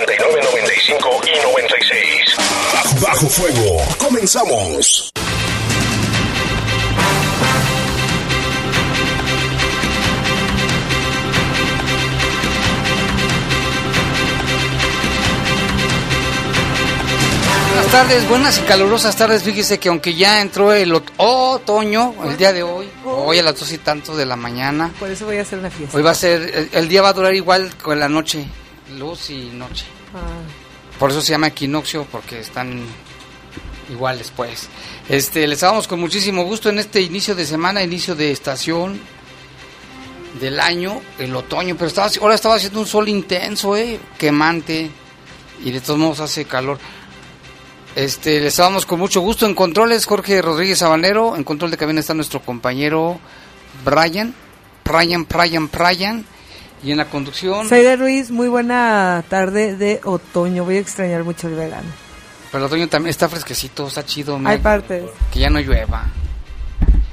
95 y 96. Bajo Fuego. Comenzamos. Buenas tardes, buenas y calurosas tardes. Fíjese que aunque ya entró el ot- otoño el día de hoy, hoy a las dos y tanto de la mañana, Por eso voy a hacer una fiesta. hoy va a ser, el, el día va a durar igual con la noche, luz y noche. Ah, Por eso se llama equinoccio, porque están iguales, pues. Este, les damos con muchísimo gusto en este inicio de semana, inicio de estación del año, el otoño, pero estaba, ahora estaba haciendo un sol intenso, eh, quemante, y de todos modos hace calor. Este, les damos con mucho gusto en controles, Jorge Rodríguez Sabanero, en control de cabina está nuestro compañero Brian, Brian, Brian, Brian, y en la conducción... Saide Ruiz, muy buena tarde de otoño. Voy a extrañar mucho el verano. Pero el otoño también está fresquecito, está chido. Hay partes. Que ya no llueva.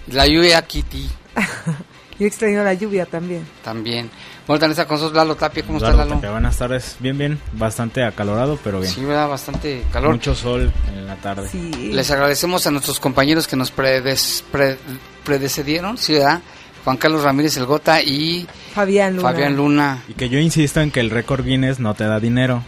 La lluvia Kitty Yo extraño la lluvia también. también. Bueno, también está con nosotros Lalo Tapia. ¿Cómo Lalo? Tapia, buenas tardes. Bien, bien. Bastante acalorado, pero bien. Sí, ¿verdad? Bastante calor. Mucho sol en la tarde. Sí. Les agradecemos a nuestros compañeros que nos predes, pre- predecedieron, ¿sí, verdad? Juan Carlos Ramírez El Gota y Fabián Luna. Fabián Luna. Y que yo insisto en que el récord Guinness no te da dinero.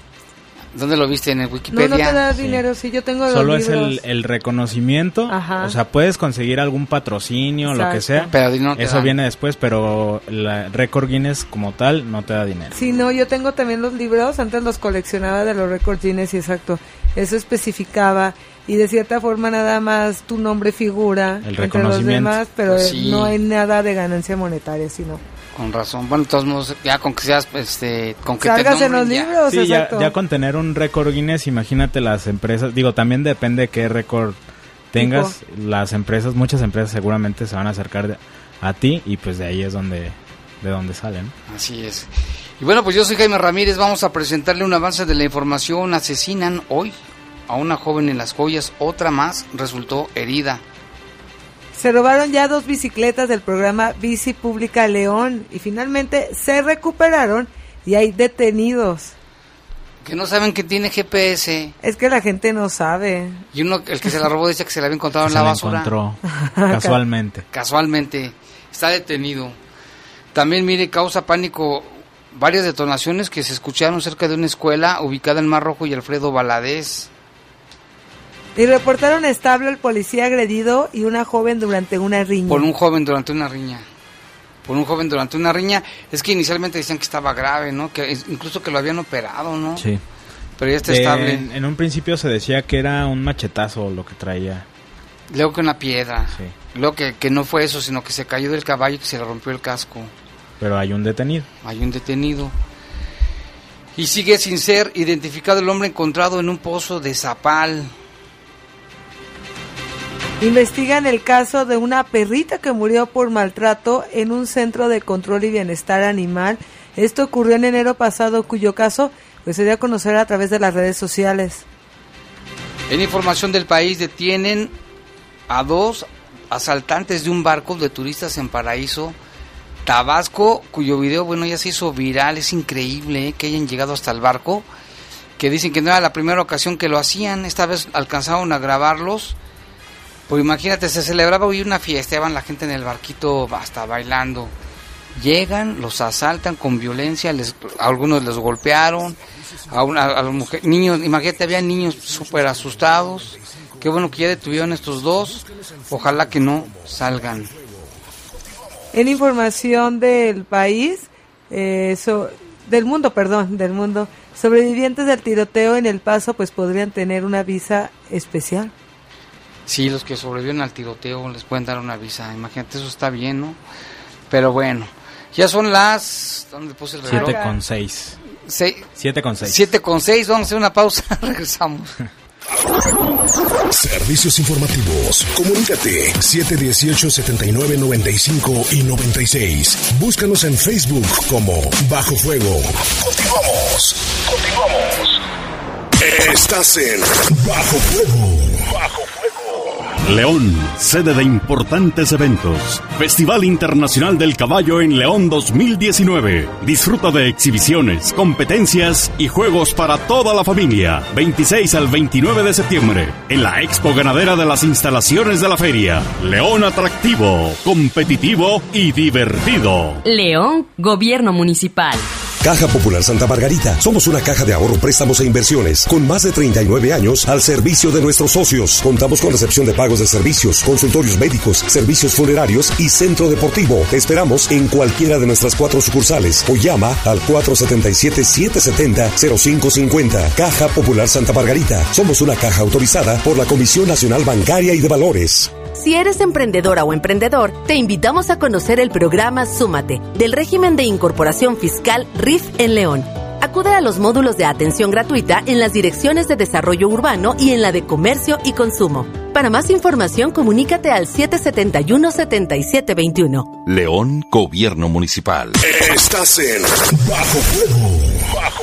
¿Dónde lo viste? ¿En el No, Wikipedia? no te da Sí. dinero. Sí, yo tengo Solo los es libros. el, el reconocimiento. Ajá. O sea, puedes conseguir algún patrocinio, lo que Exacto. sea. Pero di- no Eso dan. viene después, pero el récord Guinness como tal no te da dinero. Sí, no, yo tengo también los libros. Antes los coleccionaba de los récords Guinness y exacto. Eso especificaba. Y de cierta forma nada más tu nombre figura El entre los demás, pero Sí. no hay nada de ganancia monetaria, sino. Con razón. Bueno, de todos modos, ya con que seas, este, con que te Salgas en los ya. libros, Sí, ya, ya con tener un récord Guinness, imagínate las empresas, digo, también depende de qué récord tengas, las empresas, muchas empresas seguramente se van a acercar de- a ti y pues de ahí es donde, de donde salen. Así es. Y bueno, pues yo soy Jaime Ramírez, vamos a presentarle un avance de la información. Asesinan hoy a una joven en las joyas, otra más resultó herida. Se robaron ya dos bicicletas del programa Bici Pública León y finalmente se recuperaron y hay detenidos. Que no saben que tiene GPS. Es que la gente no sabe. Y uno, el que se la robó, dice que se la había encontrado en se la la basura. encontró casualmente. Casualmente, está detenido. También, mire, causa pánico varias detonaciones que se escucharon cerca de una escuela ubicada en Mar Rojo y Alfredo Valadez. Y reportaron estable el policía agredido y una joven durante una riña. por un joven durante una riña. Por un joven durante una riña. Es que inicialmente decían que estaba grave, ¿no? Que incluso que lo habían operado, ¿no? Sí. Pero ya está De- estable. en, en un principio se decía que era un machetazo lo que traía. Luego que una piedra. Sí. Luego que, que no fue eso, sino que se cayó del caballo y que se le rompió el casco. Pero hay un detenido. Hay un detenido. Y sigue sin ser identificado el hombre encontrado en un pozo de Zapal. Investigan el caso de una perrita que murió por maltrato en un centro de control y bienestar animal. Esto ocurrió en enero pasado, cuyo caso pues, se dio a conocer a través de las redes sociales. En información del país detienen a dos asaltantes de un barco de turistas en Paraíso, Tabasco, cuyo video, bueno, ya se hizo viral, es increíble ¿eh? que hayan llegado hasta el barco, que dicen que no era la primera ocasión que lo hacían, esta vez alcanzaron a grabarlos, pues imagínate, se celebraba hoy una fiesta, iban la gente en el barquito hasta bailando, llegan, los asaltan con violencia, les, a algunos les golpearon, a, una, a las mujeres, niños, imagínate, había niños súper asustados, qué bueno que ya detuvieron estos dos, ojalá que no salgan. En información del país, eh, del mundo, perdón, del mundo, sobrevivientes del tiroteo en El Paso pues podrían tener una visa especial. Sí, los que sobreviven al tiroteo les pueden dar una visa. Imagínate, eso está bien, ¿no? Pero bueno, ya son las... ¿Dónde puse el reloj? 7 con 6. 7 con 6. 7 con 6, vamos a hacer una pausa, regresamos. Servicios informativos. Comunícate 718-7995 y 96. Búscanos en Facebook como Bajo Fuego. Continuamos. Continuamos. Estás en Bajo Fuego. Bajo León, sede de importantes eventos. Festival Internacional del Caballo en León 2019. Disfruta de exhibiciones, competencias y juegos para toda la familia. 26 al 29 de septiembre. En la Expo Ganadera de las instalaciones de la feria. León atractivo, competitivo y divertido. León, Gobierno Municipal. Caja Popular Santa Margarita. Somos una caja de ahorro, préstamos e inversiones con más de 39 años al servicio de nuestros socios. Contamos con recepción de pagos de servicios, consultorios médicos, servicios funerarios y centro deportivo. Te esperamos en cualquiera de nuestras cuatro sucursales o llama al 477-770-0550. Caja Popular Santa Margarita. Somos una caja autorizada por la Comisión Nacional Bancaria y de Valores. Si eres emprendedora o emprendedor, te invitamos a conocer el programa Súmate del régimen de incorporación fiscal RIF en León. Acude a los módulos de atención gratuita en las direcciones de desarrollo urbano y en la de comercio y consumo. Para más información, comunícate al 771-7721. León, Gobierno Municipal. Estás en Bajo Fuego. Bajo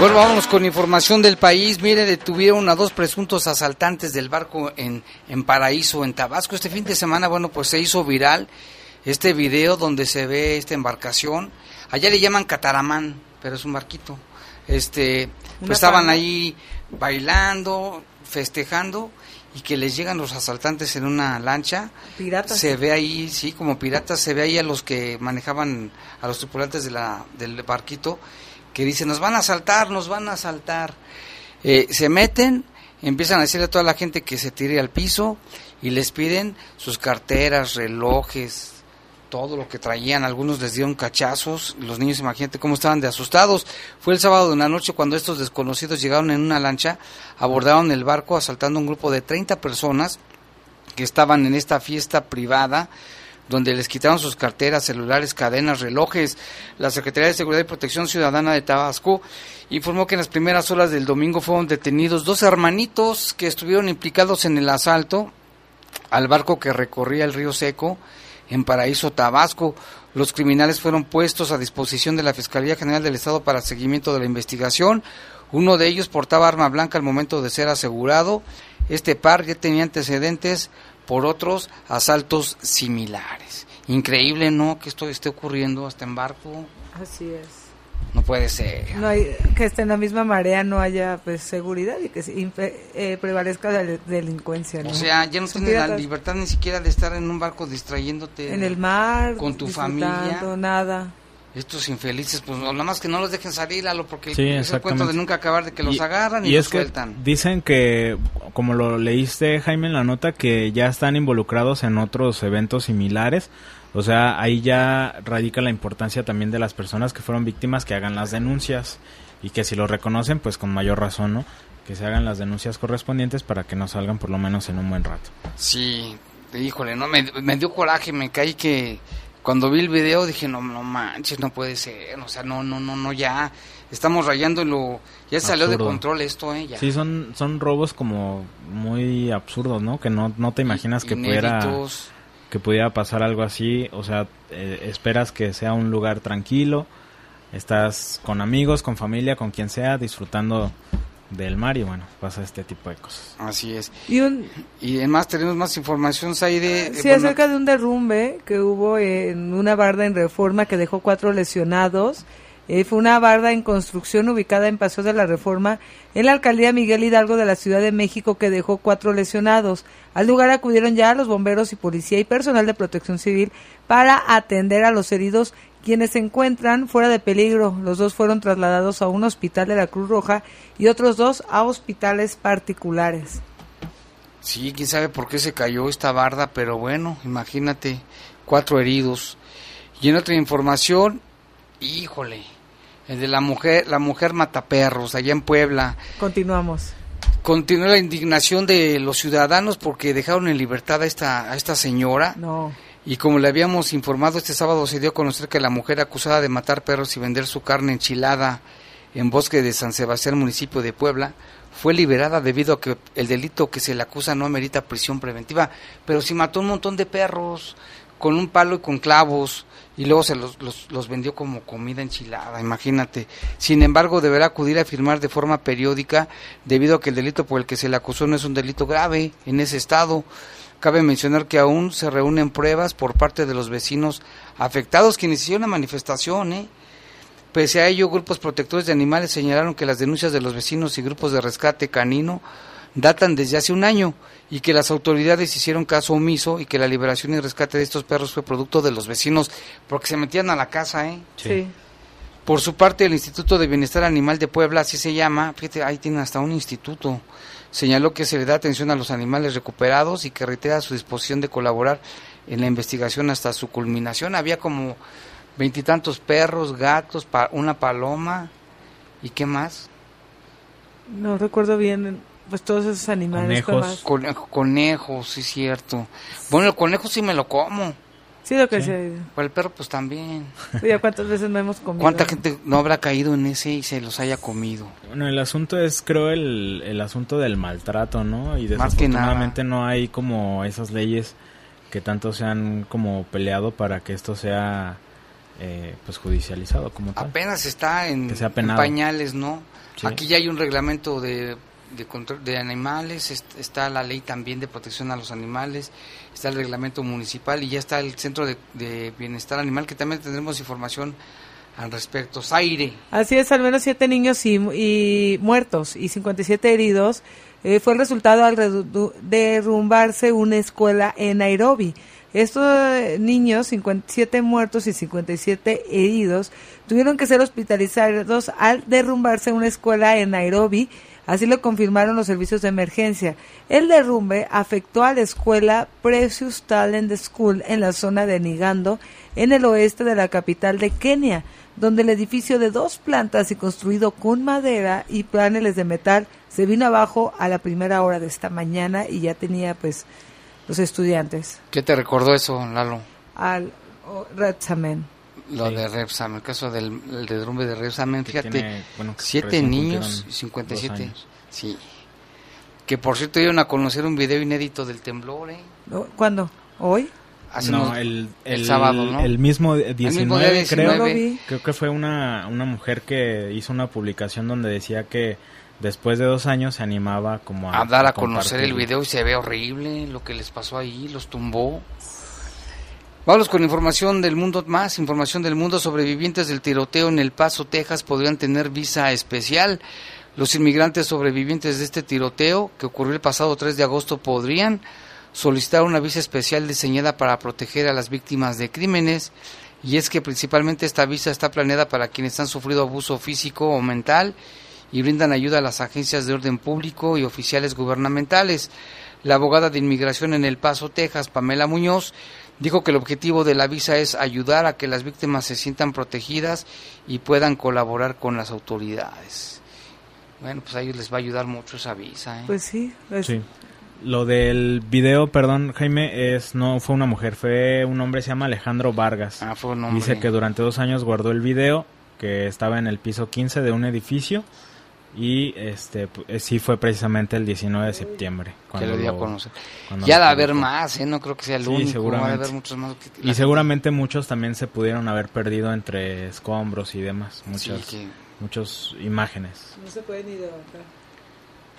Bueno, vámonos con información del país. Mire, detuvieron a dos presuntos asaltantes del barco en, en Paraíso, en Tabasco. Este fin de semana, bueno, pues se hizo viral este video donde se ve esta embarcación. Allá le llaman cataramán, pero es un barquito. Este, pues estaban ahí bailando, festejando y que les llegan los asaltantes en una lancha. Piratas. Se ve ahí, sí, como piratas, se ve ahí a los que manejaban, a los tripulantes de la, del barquito que dice, nos van a asaltar, nos van a asaltar. Eh, se meten, empiezan a decirle a toda la gente que se tire al piso y les piden sus carteras, relojes, todo lo que traían. Algunos les dieron cachazos. Los niños, imagínate cómo estaban de asustados. Fue el sábado de una noche cuando estos desconocidos llegaron en una lancha, abordaron el barco asaltando un grupo de 30 personas que estaban en esta fiesta privada donde les quitaron sus carteras, celulares, cadenas, relojes. La Secretaría de Seguridad y Protección Ciudadana de Tabasco informó que en las primeras horas del domingo fueron detenidos dos hermanitos que estuvieron implicados en el asalto al barco que recorría el río Seco en Paraíso, Tabasco. Los criminales fueron puestos a disposición de la Fiscalía General del Estado para seguimiento de la investigación. Uno de ellos portaba arma blanca al momento de ser asegurado. Este par ya tenía antecedentes por otros asaltos similares. Increíble, ¿no? Que esto esté ocurriendo hasta en barco. Así es. No puede ser. No hay, que esté en la misma marea no haya pues seguridad y que eh, prevalezca la delincuencia. O sea, ya no tienes la libertad ni siquiera de estar en un barco distrayéndote. En el mar. Con tu familia. Nada estos infelices, pues nada más que no los dejen salir, lo porque sí, es el cuento de nunca acabar de que los agarran y, los sueltan. dicen que, como lo leíste Jaime en la nota, que ya están involucrados en otros eventos similares. O sea, ahí ya radica la importancia también de las personas que fueron víctimas que hagan las denuncias y que si lo reconocen, pues con mayor razón, ¿no? Que se hagan las denuncias correspondientes para que no salgan por lo menos en un buen rato. Sí, híjole, no me, me dio coraje, me caí que cuando vi el video dije, no, no manches, no puede ser, o sea, no, no, no, no, ya estamos rayando lo, ya salió de control esto, eh, ya. Sí, son, son robos como muy absurdos, ¿no? Que no, no te imaginas que pudiera, que pudiera pasar algo así, o sea, eh, esperas que sea un lugar tranquilo, estás con amigos, con familia, con quien sea, disfrutando del mar y bueno, pasa este tipo de cosas. Así es. Y un, Y además tenemos más información, Zaire. Sí, Bueno, acerca de un derrumbe que hubo en una barda en Reforma que dejó cuatro lesionados. Eh, fue una barda en construcción ubicada en Paseo de la Reforma en la alcaldía Miguel Hidalgo de la Ciudad de México que dejó cuatro lesionados. Al lugar acudieron ya los bomberos y policía y personal de protección civil para atender a los heridos quienes se encuentran fuera de peligro. Los dos fueron trasladados a un hospital de la Cruz Roja y otros dos a hospitales particulares. Sí, quién sabe por qué se cayó esta barda, pero bueno, imagínate, cuatro heridos. Y en otra información, híjole, el de la mujer, la mujer mataperros allá en Puebla. Continuamos. Continúa la indignación de los ciudadanos porque dejaron en libertad a esta, a esta señora. No. Y como le habíamos informado, este sábado se dio a conocer que la mujer acusada de matar perros y vender su carne enchilada en bosque de San Sebastián, municipio de Puebla, fue liberada debido a que el delito que se le acusa no amerita prisión preventiva. Pero si mató un montón de perros con un palo y con clavos y luego se los, los, los vendió como comida enchilada, imagínate. Sin embargo, deberá acudir a firmar de forma periódica debido a que el delito por el que se le acusó no es un delito grave en ese estado. Cabe mencionar que aún se reúnen pruebas por parte de los vecinos afectados quienes hicieron la manifestación. ¿eh? Pese a ello, grupos protectores de animales señalaron que las denuncias de los vecinos y grupos de rescate canino datan desde hace un año y que las autoridades hicieron caso omiso y que la liberación y rescate de estos perros fue producto de los vecinos porque se metían a la casa. ¿eh? Sí. Por su parte, el Instituto de Bienestar Animal de Puebla, así se llama, fíjate, ahí tienen hasta un instituto, señaló que se le da atención a los animales recuperados y que reitera su disposición de colaborar en la investigación hasta su culminación. Había como veintitantos perros, gatos, pa- una paloma y qué más. No recuerdo bien, pues todos esos animales. ¿qué Conejos. Conejo, conejos, sí cierto. Bueno, el conejo sí me lo como. Sí, lo que Sí. se... El perro pues también. Cuántas veces no hemos comido. ¿Cuánta gente no habrá caído en ese y se los haya comido? Bueno, el asunto es, creo, el, el asunto del maltrato, ¿no? Y desafortunadamente no hay como esas leyes que tanto se han como peleado para que esto sea eh, pues judicializado como tal. Apenas está en, pañales, ¿no? Sí. Aquí ya hay un reglamento de, de control de animales, est- está la ley también de protección a los animales, está el reglamento municipal y ya está el Centro de, Bienestar Animal, que también tendremos información al respecto. Zaire, Así es, al menos siete niños y, y muertos y 57 heridos eh, fue el resultado al derrumbarse una escuela en Nairobi. Estos eh, niños, 57 muertos y 57 heridos, tuvieron que ser hospitalizados al derrumbarse una escuela en Nairobi. Así lo confirmaron los servicios de emergencia. El derrumbe afectó a la escuela Precious Talent School en la zona de Nigando, en el oeste de la capital de Kenia, donde el edificio de dos plantas y construido con madera y paneles de metal se vino abajo a la primera hora de esta mañana y ya tenía pues los estudiantes ¿qué te recordó eso, Lalo? al oh, Retsamen. Lo Sí. de Repsam, el caso del el derrumbe de Repsam, Que fíjate, tiene, bueno, siete niños cumplieron y 57. dos años. Sí. Que por cierto dieron a conocer un video inédito del temblor, ¿eh? ¿No? ¿Cuándo? ¿Hoy? Hace no, unos- el, el el, sábado, ¿no? El mismo 19, mismo día 19. creo. Creo que fue una, una mujer que hizo una publicación donde decía que después de dos años se animaba como a, a dar a conocer el video y se ve horrible lo que les pasó ahí, los tumbó. Vamos con información del mundo más, información del mundo. Sobrevivientes del tiroteo en El Paso, Texas, podrían tener visa especial. Los inmigrantes sobrevivientes de este tiroteo, que ocurrió el pasado 3 de agosto, podrían solicitar una visa especial diseñada para proteger a las víctimas de crímenes. Y es que principalmente esta visa está planeada para quienes han sufrido abuso físico o mental y brindan ayuda a las agencias de orden público y oficiales gubernamentales. La abogada de inmigración en El Paso, Texas, Pamela Muñoz, dijo que el objetivo de la visa es ayudar a que las víctimas se sientan protegidas y puedan colaborar con las autoridades. Bueno, pues a ellos les va a ayudar mucho esa visa. ¿eh? Pues sí. es- Sí. Lo del video, perdón, Jaime, es no fue una mujer, fue un hombre, se llama Alejandro Vargas. Ah, fue un hombre. Dice que durante dos años guardó el video, que estaba en el piso 15 de un edificio y este eh, sí fue precisamente el 19 de septiembre. que cuando lo dio a lo- conocer. cuando Ya lo de haber más, ¿eh? no creo que sea el Sí, único. seguramente. Haber muchos más. que- Y seguramente muchos también se pudieron haber perdido entre escombros y demás, Sí, muchas que- muchas imágenes. No se puede ni levantar.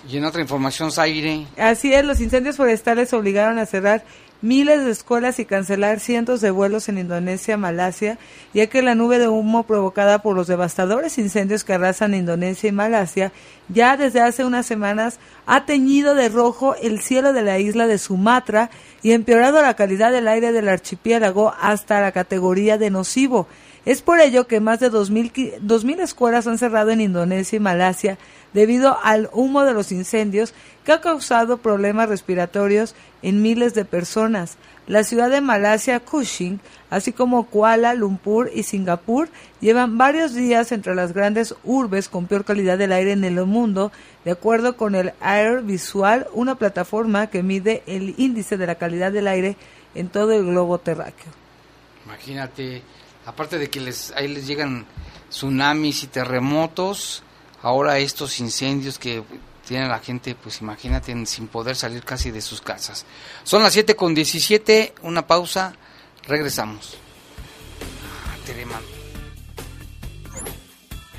Y en otra información, Zaire. Así es, los incendios forestales obligaron a cerrar miles de escuelas y cancelar cientos de vuelos en Indonesia, Malasia, ya que la nube de humo provocada por los devastadores incendios que arrasan Indonesia y Malasia ya desde hace unas semanas ha teñido de rojo el cielo de la isla de Sumatra y empeorado la calidad del aire del archipiélago hasta la categoría de nocivo. Es por ello que más de 2.000 escuelas han cerrado en Indonesia y Malasia debido al humo de los incendios que ha causado problemas respiratorios en miles de personas. La ciudad de Malasia, Kuching, así como Kuala Lumpur y Singapur, llevan varios días entre las grandes urbes con peor calidad del aire en el mundo, de acuerdo con el Air Visual, una plataforma que mide el índice de la calidad del aire en todo el globo terráqueo. Imagínate, aparte de que les, ahí les llegan tsunamis y terremotos, ahora estos incendios que tiene la gente, pues imagínate, sin poder salir casi de sus casas. Son las 7 con 17, una pausa, regresamos.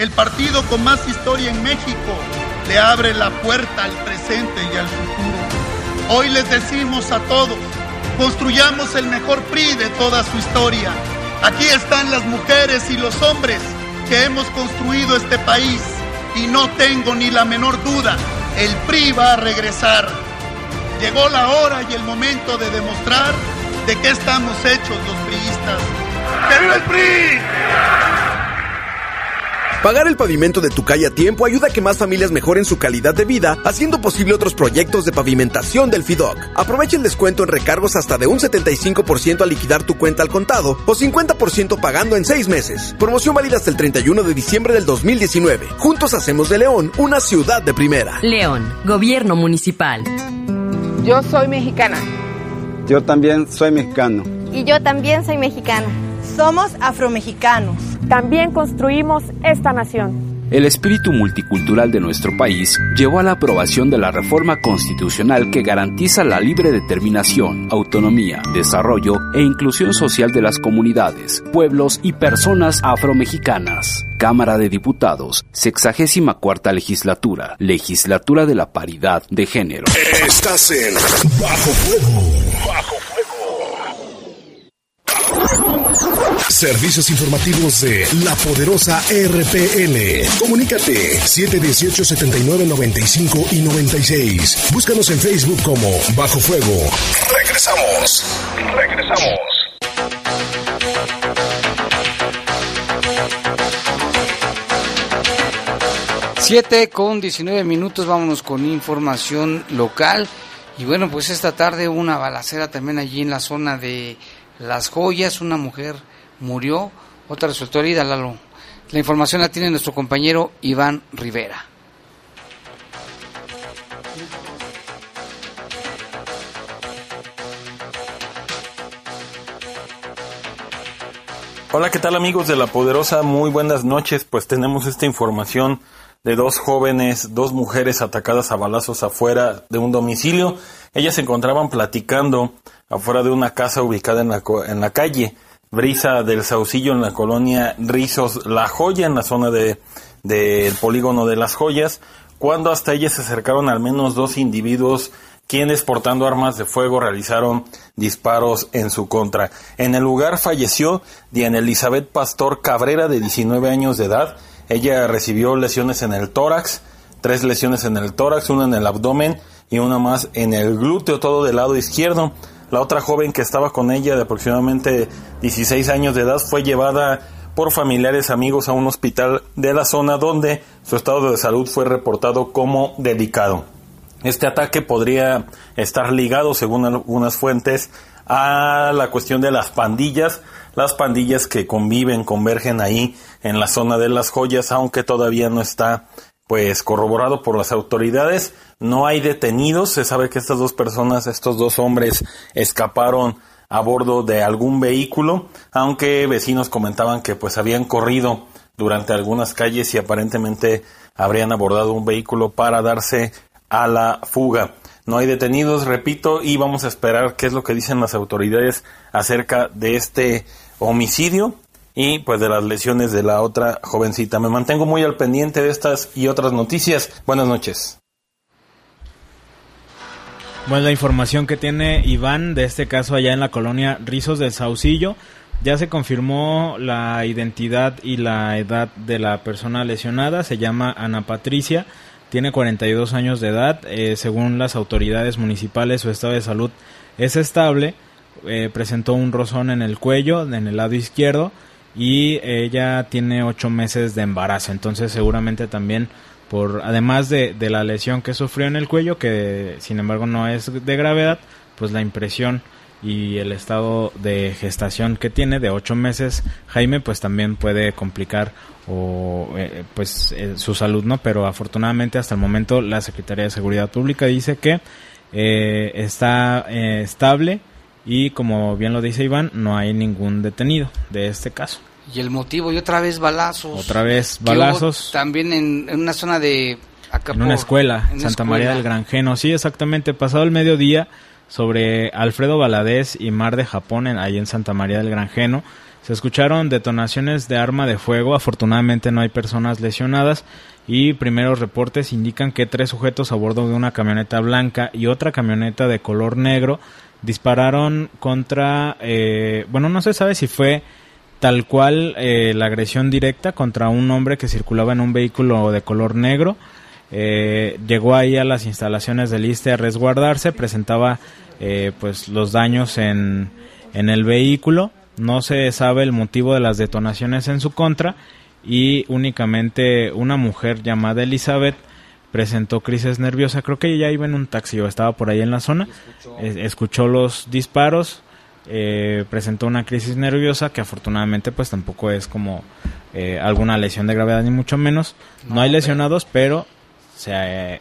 el partido con más historia en México, le abre la puerta al presente y al futuro. Hoy les decimos a todos, construyamos el mejor PRI de toda su historia. Aquí están las mujeres y los hombres que hemos construido este país y no tengo ni la menor duda, el PRI va a regresar. Llegó la hora y el momento de demostrar de qué estamos hechos los priistas. ¡Que el PRI! Pagar el pavimento de tu calle a tiempo ayuda a que más familias mejoren su calidad de vida, haciendo posible otros proyectos de pavimentación del FIDOC. Aprovecha el descuento en recargos hasta de un 75% al liquidar tu cuenta al contado o 50% pagando en seis meses. Promoción válida hasta el 31 de diciembre del 2019. Juntos hacemos de León una ciudad de primera. León, Gobierno Municipal. Yo soy mexicana. Yo también soy mexicano. Y yo también soy mexicana. Somos afromexicanos. También construimos esta nación. El espíritu multicultural de nuestro país llevó a la aprobación de la reforma constitucional que garantiza la libre determinación, autonomía, desarrollo e inclusión social de las comunidades, pueblos y personas afromexicanas. Cámara de Diputados, sexagésima cuarta legislatura, legislatura de la paridad de género. Estás en Bajo Fuego. Bajo Servicios informativos de la poderosa RPN. Comunícate 718 79 95 y 96. Búscanos en Facebook como Bajo Fuego. Regresamos. Regresamos. Siete con 19 minutos, vámonos con información local. Y bueno, pues esta tarde una balacera también allí en la zona de las Joyas, una mujer murió, otra resultó herida, Lalo. La información la tiene nuestro compañero Iván Rivera. Hola, ¿qué tal amigos de La Poderosa? Muy buenas noches. Pues tenemos esta información de dos jóvenes, dos mujeres atacadas a balazos afuera de un domicilio. Ellas se encontraban platicando afuera de una casa ubicada en la, en la calle Brisa del Saucillo en la colonia Rizos La Joya, en la zona del de, polígono de las joyas, cuando hasta ellas se acercaron al menos dos individuos quienes portando armas de fuego realizaron disparos en su contra. En el lugar falleció Diana Elizabeth Pastor Cabrera de 19 años de edad. Ella recibió lesiones en el tórax, tres lesiones en el tórax, una en el abdomen y una más en el glúteo, todo del lado izquierdo. La otra joven que estaba con ella de aproximadamente 16 años de edad fue llevada por familiares amigos a un hospital de la zona donde su estado de salud fue reportado como delicado. Este ataque podría estar ligado, según algunas fuentes, a la cuestión de las pandillas, las pandillas que conviven, convergen ahí en la zona de las joyas, aunque todavía no está pues corroborado por las autoridades. No hay detenidos, se sabe que estas dos personas, estos dos hombres escaparon a bordo de algún vehículo, aunque vecinos comentaban que pues habían corrido durante algunas calles y aparentemente habrían abordado un vehículo para darse a la fuga. No hay detenidos, repito, y vamos a esperar qué es lo que dicen las autoridades acerca de este homicidio y pues de las lesiones de la otra jovencita. Me mantengo muy al pendiente de estas y otras noticias. Buenas noches. Bueno, la información que tiene Iván de este caso allá en la colonia Rizos del Saucillo, ya se confirmó la identidad y la edad de la persona lesionada, se llama Ana Patricia, tiene 42 años de edad, eh, según las autoridades municipales su estado de salud es estable, eh, presentó un rozón en el cuello, en el lado izquierdo, y ella tiene 8 meses de embarazo, entonces seguramente también por además de, de, la lesión que sufrió en el cuello, que sin embargo no es de gravedad, pues la impresión y el estado de gestación que tiene de ocho meses, Jaime, pues también puede complicar o eh, pues eh, su salud, ¿no? Pero afortunadamente hasta el momento la Secretaría de Seguridad Pública dice que eh, está estable y como bien lo dice Iván, no hay ningún detenido de este caso. Y el motivo, y otra vez balazos. Otra vez balazos. También en, una zona de... En una escuela, en Santa María del Granjeno. Sí, exactamente. Pasado el mediodía, sobre Alfredo Valadez y Mar de Japón, en, ahí en Santa María del Granjeno, se escucharon detonaciones de arma de fuego. Afortunadamente no hay personas lesionadas. Y primeros reportes indican que tres sujetos a bordo de una camioneta blanca y otra camioneta de color negro dispararon contra... Eh, bueno, no se sabe si fue tal cual eh, la agresión directa contra un hombre que circulaba en un vehículo de color negro. Eh, llegó ahí a las instalaciones del ISTE a resguardarse, presentaba eh, pues los daños en, en el vehículo, no se sabe el motivo de las detonaciones en su contra y únicamente una mujer llamada Elizabeth presentó crisis nerviosa, creo que ella iba en un taxi o estaba por ahí en la zona, escuchó los disparos, eh, presentó una crisis nerviosa que afortunadamente pues tampoco es como eh, alguna lesión de gravedad ni mucho menos. No, hay lesionados, pero, se eh,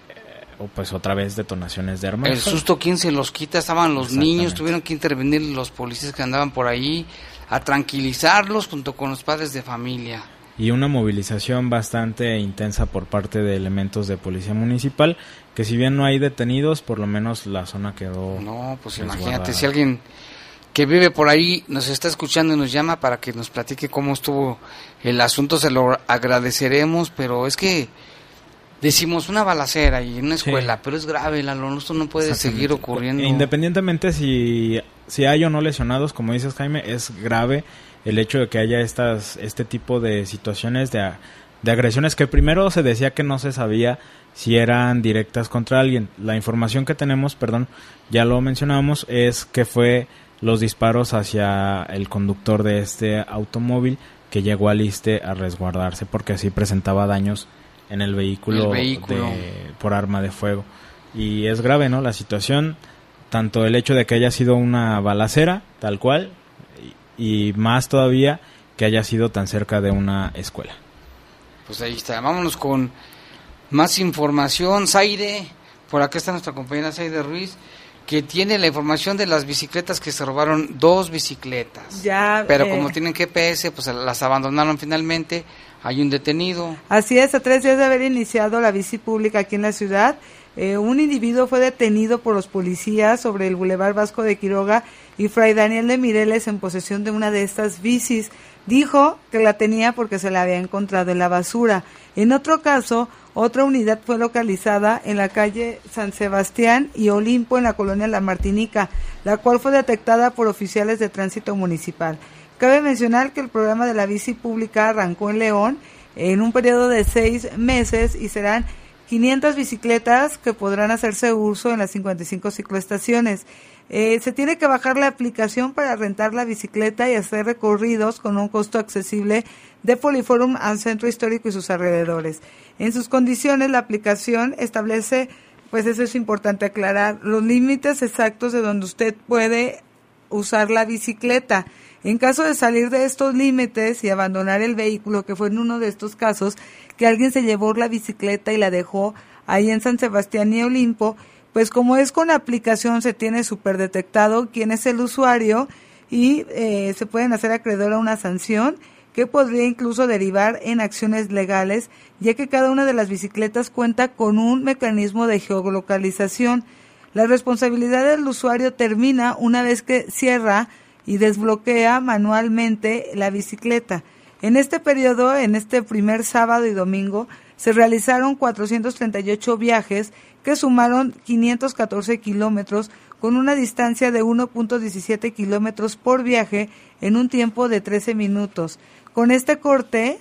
pues otra vez detonaciones de armas. El susto, ¿quién se los quita? Estaban los niños, tuvieron que intervenir los policías que andaban por ahí a tranquilizarlos junto con los padres de familia. Y una movilización bastante intensa por parte de elementos de policía municipal, que si bien no hay detenidos, por lo menos la zona quedó... No, pues imagínate, si alguien que vive por ahí nos está escuchando y nos llama para que nos platique cómo estuvo el asunto, se lo agradeceremos, pero es que decimos una balacera y una escuela, pero es grave, Lalo, esto no puede seguir ocurriendo. Independientemente si, si hay o no lesionados, como dices Jaime, es grave el hecho de que haya estas este tipo de situaciones de, de agresiones que primero se decía que no se sabía si eran directas contra alguien. La información que tenemos, perdón, ya lo mencionamos, es que fue los disparos hacia el conductor de este automóvil que llegó al ISTE a resguardarse porque así presentaba daños en el vehículo, por arma de fuego. Y es grave, ¿no? La situación, tanto el hecho de que haya sido una balacera, tal cual, y, más todavía que haya sido tan cerca de una escuela. Pues ahí está, vámonos con más información. Zaire, por acá está nuestra compañera Zaire Ruiz que tiene la información de las bicicletas que se robaron dos bicicletas. Ya. Pero eh, como tienen GPS, pues las abandonaron finalmente. Hay un detenido. Así es, a tres días de haber iniciado la bici pública aquí en la ciudad, eh, un individuo fue detenido por los policías sobre el Boulevard Vasco de Quiroga y Fray Daniel de Mireles en posesión de una de estas bicis. Dijo que la tenía porque se la había encontrado en la basura. En otro caso, otra unidad fue localizada en la calle San Sebastián y Olimpo en la colonia La Martinica, la cual fue detectada por oficiales de tránsito municipal. Cabe mencionar que el programa de la bici pública arrancó en León en un periodo de seis meses y serán 500 bicicletas que podrán hacerse uso en las 55 cicloestaciones. Eh, se tiene que bajar la aplicación para rentar la bicicleta y hacer recorridos con un costo accesible de Poliforum al centro histórico y sus alrededores. En sus condiciones, la aplicación establece, pues eso es importante aclarar, los límites exactos de donde usted puede usar la bicicleta. En caso de salir de estos límites y abandonar el vehículo, que fue en uno de estos casos, que alguien se llevó la bicicleta y la dejó ahí en San Sebastián y Olimpo, pues como es con aplicación se tiene súper detectado quién es el usuario y eh, se pueden hacer acreedor a una sanción que podría incluso derivar en acciones legales, ya que cada una de las bicicletas cuenta con un mecanismo de geolocalización. La responsabilidad del usuario termina una vez que cierra y desbloquea manualmente la bicicleta. En este periodo, en este primer sábado y domingo, se realizaron 438 viajes que sumaron 514 kilómetros con una distancia de 1.17 kilómetros por viaje en un tiempo de 13 minutos. Con este corte,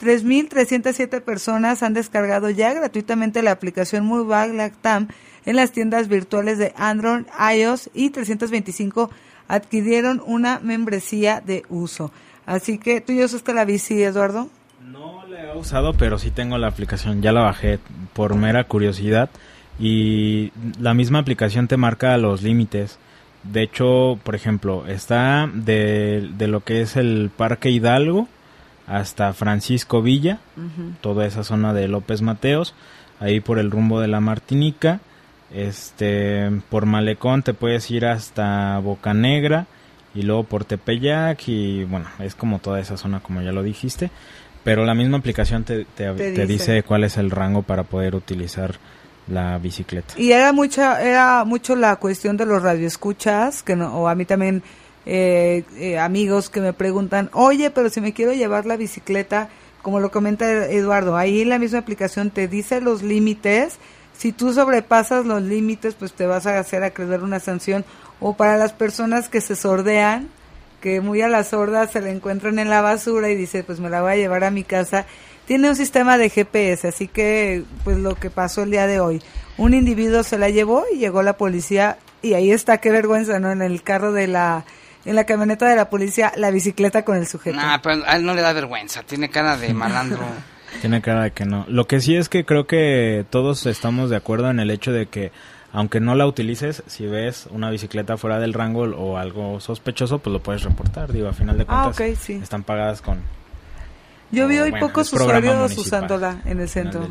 3.307 personas han descargado ya gratuitamente la aplicación Mobile Lactam en las tiendas virtuales de Android, iOS y 325 adquirieron una membresía de uso. Así que tú ya usaste la bici, Eduardo. No la he usado, pero sí tengo la aplicación. Ya la bajé por mera curiosidad y la misma aplicación te marca los límites. De hecho, por ejemplo, está de, de lo que es el Parque Hidalgo hasta Francisco Villa, toda esa zona de López Mateos, ahí por el rumbo de la Martinica, este, por Malecón te puedes ir hasta Boca Negra y luego por Tepeyac y bueno, es como toda esa zona como ya lo dijiste, pero la misma aplicación te, te, dice. dice cuál es el rango para poder utilizar la bicicleta. Y era mucha, era mucho la cuestión de los radioescuchas, que no, o a mí también eh, eh, amigos que me preguntan, oye, pero si me quiero llevar la bicicleta, como lo comenta Eduardo, ahí la misma aplicación te dice los límites, si tú sobrepasas los límites, pues te vas a hacer acreedor una sanción, o para las personas que se sordean, que muy a las sordas se la encuentran en la basura y dice, pues me la voy a llevar a mi casa, tiene un sistema de GPS, así que pues lo que pasó el día de hoy, un individuo se la llevó y llegó la policía y ahí está, qué vergüenza, ¿no? En el carro de la, en la camioneta de la policía, la bicicleta con el sujeto. Nah, pero a él no le da vergüenza, tiene cara de malandro. tiene cara de que no. Lo que sí es que creo que todos estamos de acuerdo en el hecho de que aunque no la utilices, si ves una bicicleta fuera del rango o algo sospechoso, pues lo puedes reportar. Digo, a final de ah, cuentas están pagadas con yo vi hoy pocos usuarios usándola en el centro.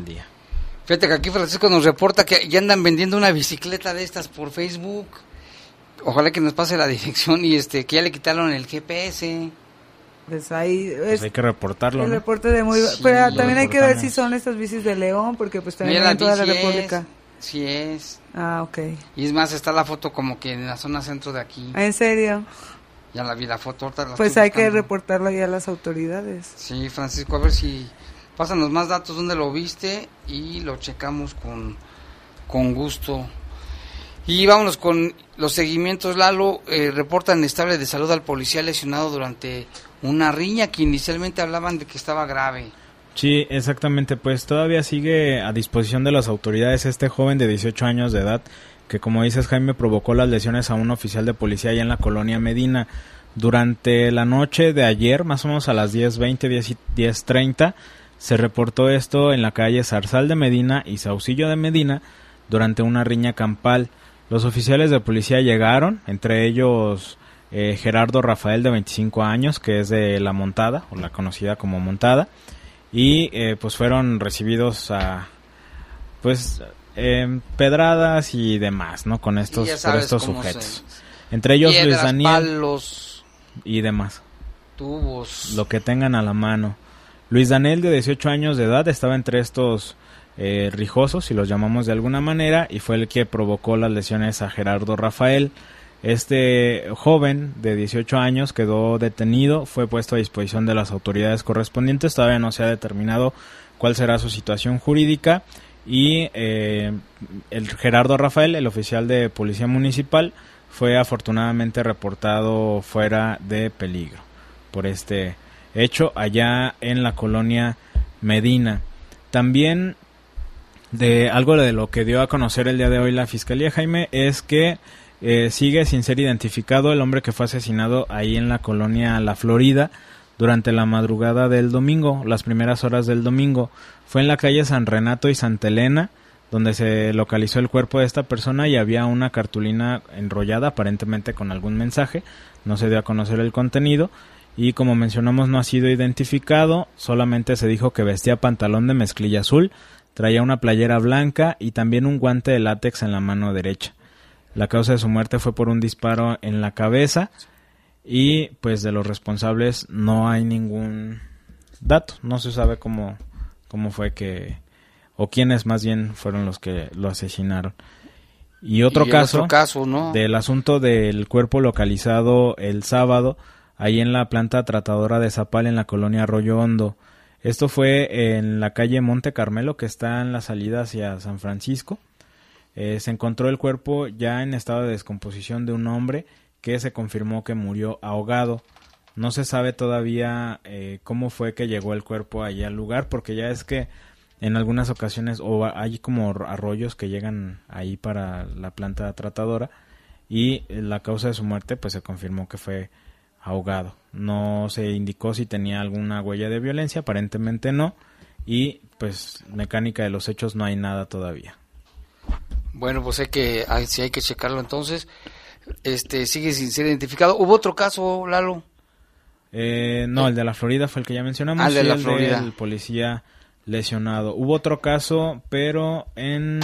Fíjate que aquí Francisco nos reporta que ya andan vendiendo una bicicleta de estas por Facebook. Ojalá que nos pase la dirección y este que ya le quitaron el GPS. Pues ahí pues hay que reportarlo. El reporte de muy. pero también hay que ver si son estas bicis de León, porque pues también en toda la República. sí es. Ah, ok. Y es más, está la foto como que en la zona centro de aquí. ¿En serio? Ya la vi la foto. pues hay que reportarlo ya a las autoridades. Sí, Francisco, a ver si pásanos más datos donde lo viste y lo checamos con, con gusto. Y vámonos con los seguimientos. Lalo eh, reportan estable de salud al policía lesionado durante una riña que inicialmente hablaban de que estaba grave. Sí, exactamente. Pues todavía sigue a disposición de las autoridades este joven de 18 años de edad que como dices Jaime provocó las lesiones a un oficial de policía allá en la colonia Medina. Durante la noche de ayer, más o menos a las 10.20, 10.30, se reportó esto en la calle Zarzal de Medina y Saucillo de Medina durante una riña campal. Los oficiales de policía llegaron, entre ellos eh, Gerardo Rafael de 25 años, que es de La Montada, o la conocida como Montada, y eh, pues fueron recibidos a pues eh, pedradas y demás, ¿no? Con estos, por estos sujetos. Entre ellos Luis Daniel y demás. Tubos. Lo que tengan a la mano. Luis Daniel, de 18 años de edad, estaba entre estos eh, rijosos, si los llamamos de alguna manera, y fue el que provocó las lesiones a Gerardo Rafael. Este joven de 18 años quedó detenido, fue puesto a disposición de las autoridades correspondientes, todavía no se ha determinado cuál será su situación jurídica y eh, el Gerardo Rafael, el oficial de policía municipal, fue afortunadamente reportado fuera de peligro por este hecho allá en la colonia Medina. También de algo de lo que dio a conocer el día de hoy la Fiscalía Jaime es que eh, sigue sin ser identificado el hombre que fue asesinado ahí en la colonia La Florida durante la madrugada del domingo, las primeras horas del domingo. Fue en la calle San Renato y Santa Elena donde se localizó el cuerpo de esta persona y había una cartulina enrollada aparentemente con algún mensaje, no se dio a conocer el contenido y como mencionamos no ha sido identificado, solamente se dijo que vestía pantalón de mezclilla azul, traía una playera blanca y también un guante de látex en la mano derecha. La causa de su muerte fue por un disparo en la cabeza y pues de los responsables no hay ningún dato, no se sabe cómo, cómo fue que, o quiénes más bien fueron los que lo asesinaron. Y otro caso, caso del asunto del cuerpo localizado el sábado ahí en la planta tratadora de Zapal en la colonia Arroyo Hondo. Esto fue en la calle Monte Carmelo que está en la salida hacia San Francisco. Eh, se encontró el cuerpo ya en estado de descomposición de un hombre que se confirmó que murió ahogado. No se sabe todavía eh, cómo fue que llegó el cuerpo allí al lugar porque ya es que en algunas ocasiones o hay como arroyos que llegan ahí para la planta tratadora y la causa de su muerte pues se confirmó que fue ahogado. No se indicó si tenía alguna huella de violencia, aparentemente no y pues mecánica de los hechos no hay nada todavía. Bueno, pues hay que si hay que checarlo entonces. Este sigue sin ser identificado. ¿Hubo otro caso, Lalo? Eh, no, el de la Florida fue el que ya mencionamos. Ah, el de la Florida. El policía lesionado. Hubo otro caso, pero en,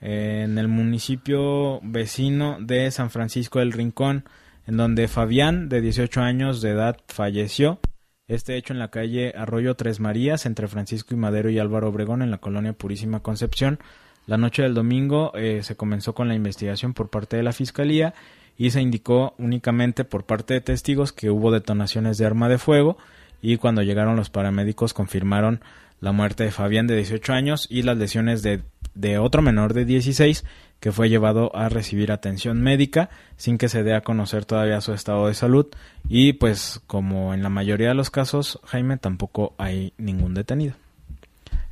en el municipio vecino de San Francisco del Rincón, en donde Fabián, de 18 años de edad, falleció. Este hecho en la calle Arroyo Tres Marías, entre Francisco y Madero y Álvaro Obregón, en la colonia Purísima Concepción. La noche del domingo eh, se comenzó con la investigación por parte de la Fiscalía y se indicó únicamente por parte de testigos que hubo detonaciones de arma de fuego y cuando llegaron los paramédicos confirmaron la muerte de Fabián de 18 años y las lesiones de, de otro menor de 16 que fue llevado a recibir atención médica sin que se dé a conocer todavía su estado de salud y pues como en la mayoría de los casos Jaime tampoco hay ningún detenido.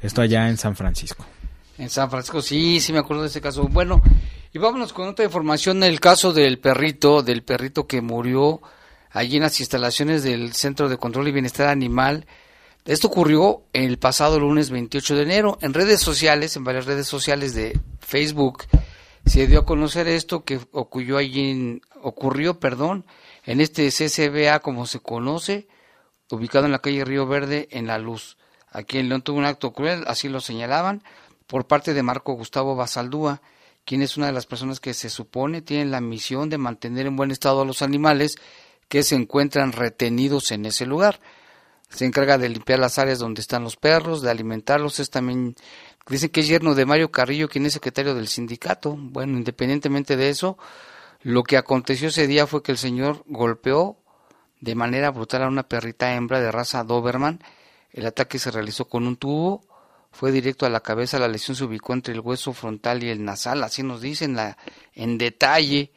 Esto allá en San Francisco. En San Francisco, sí, sí me acuerdo de ese caso. Bueno, y vámonos con otra información el caso del perrito, del perrito que murió allí en las instalaciones del Centro de Control y Bienestar Animal esto ocurrió el pasado lunes 28 de enero. En redes sociales, en varias redes sociales de Facebook, se dio a conocer esto que ocurrió allí ocurrió, perdón, en este CCBA como se conoce, ubicado en la calle Río Verde en La Luz. Aquí en León tuvo un acto cruel, así lo señalaban, por parte de Marco Gustavo Basaldúa, quien es una de las personas que se supone tienen la misión de mantener en buen estado a los animales que se encuentran retenidos en ese lugar se encarga de limpiar las áreas donde están los perros, de alimentarlos, es también, dicen que es yerno de Mario Carrillo, quien es secretario del sindicato. Bueno, independientemente de eso, lo que aconteció ese día fue que el señor golpeó de manera brutal a una perrita hembra de raza Doberman. El ataque se realizó con un tubo, fue directo a la cabeza, la lesión se ubicó entre el hueso frontal y el nasal, así nos dicen la, en detalle.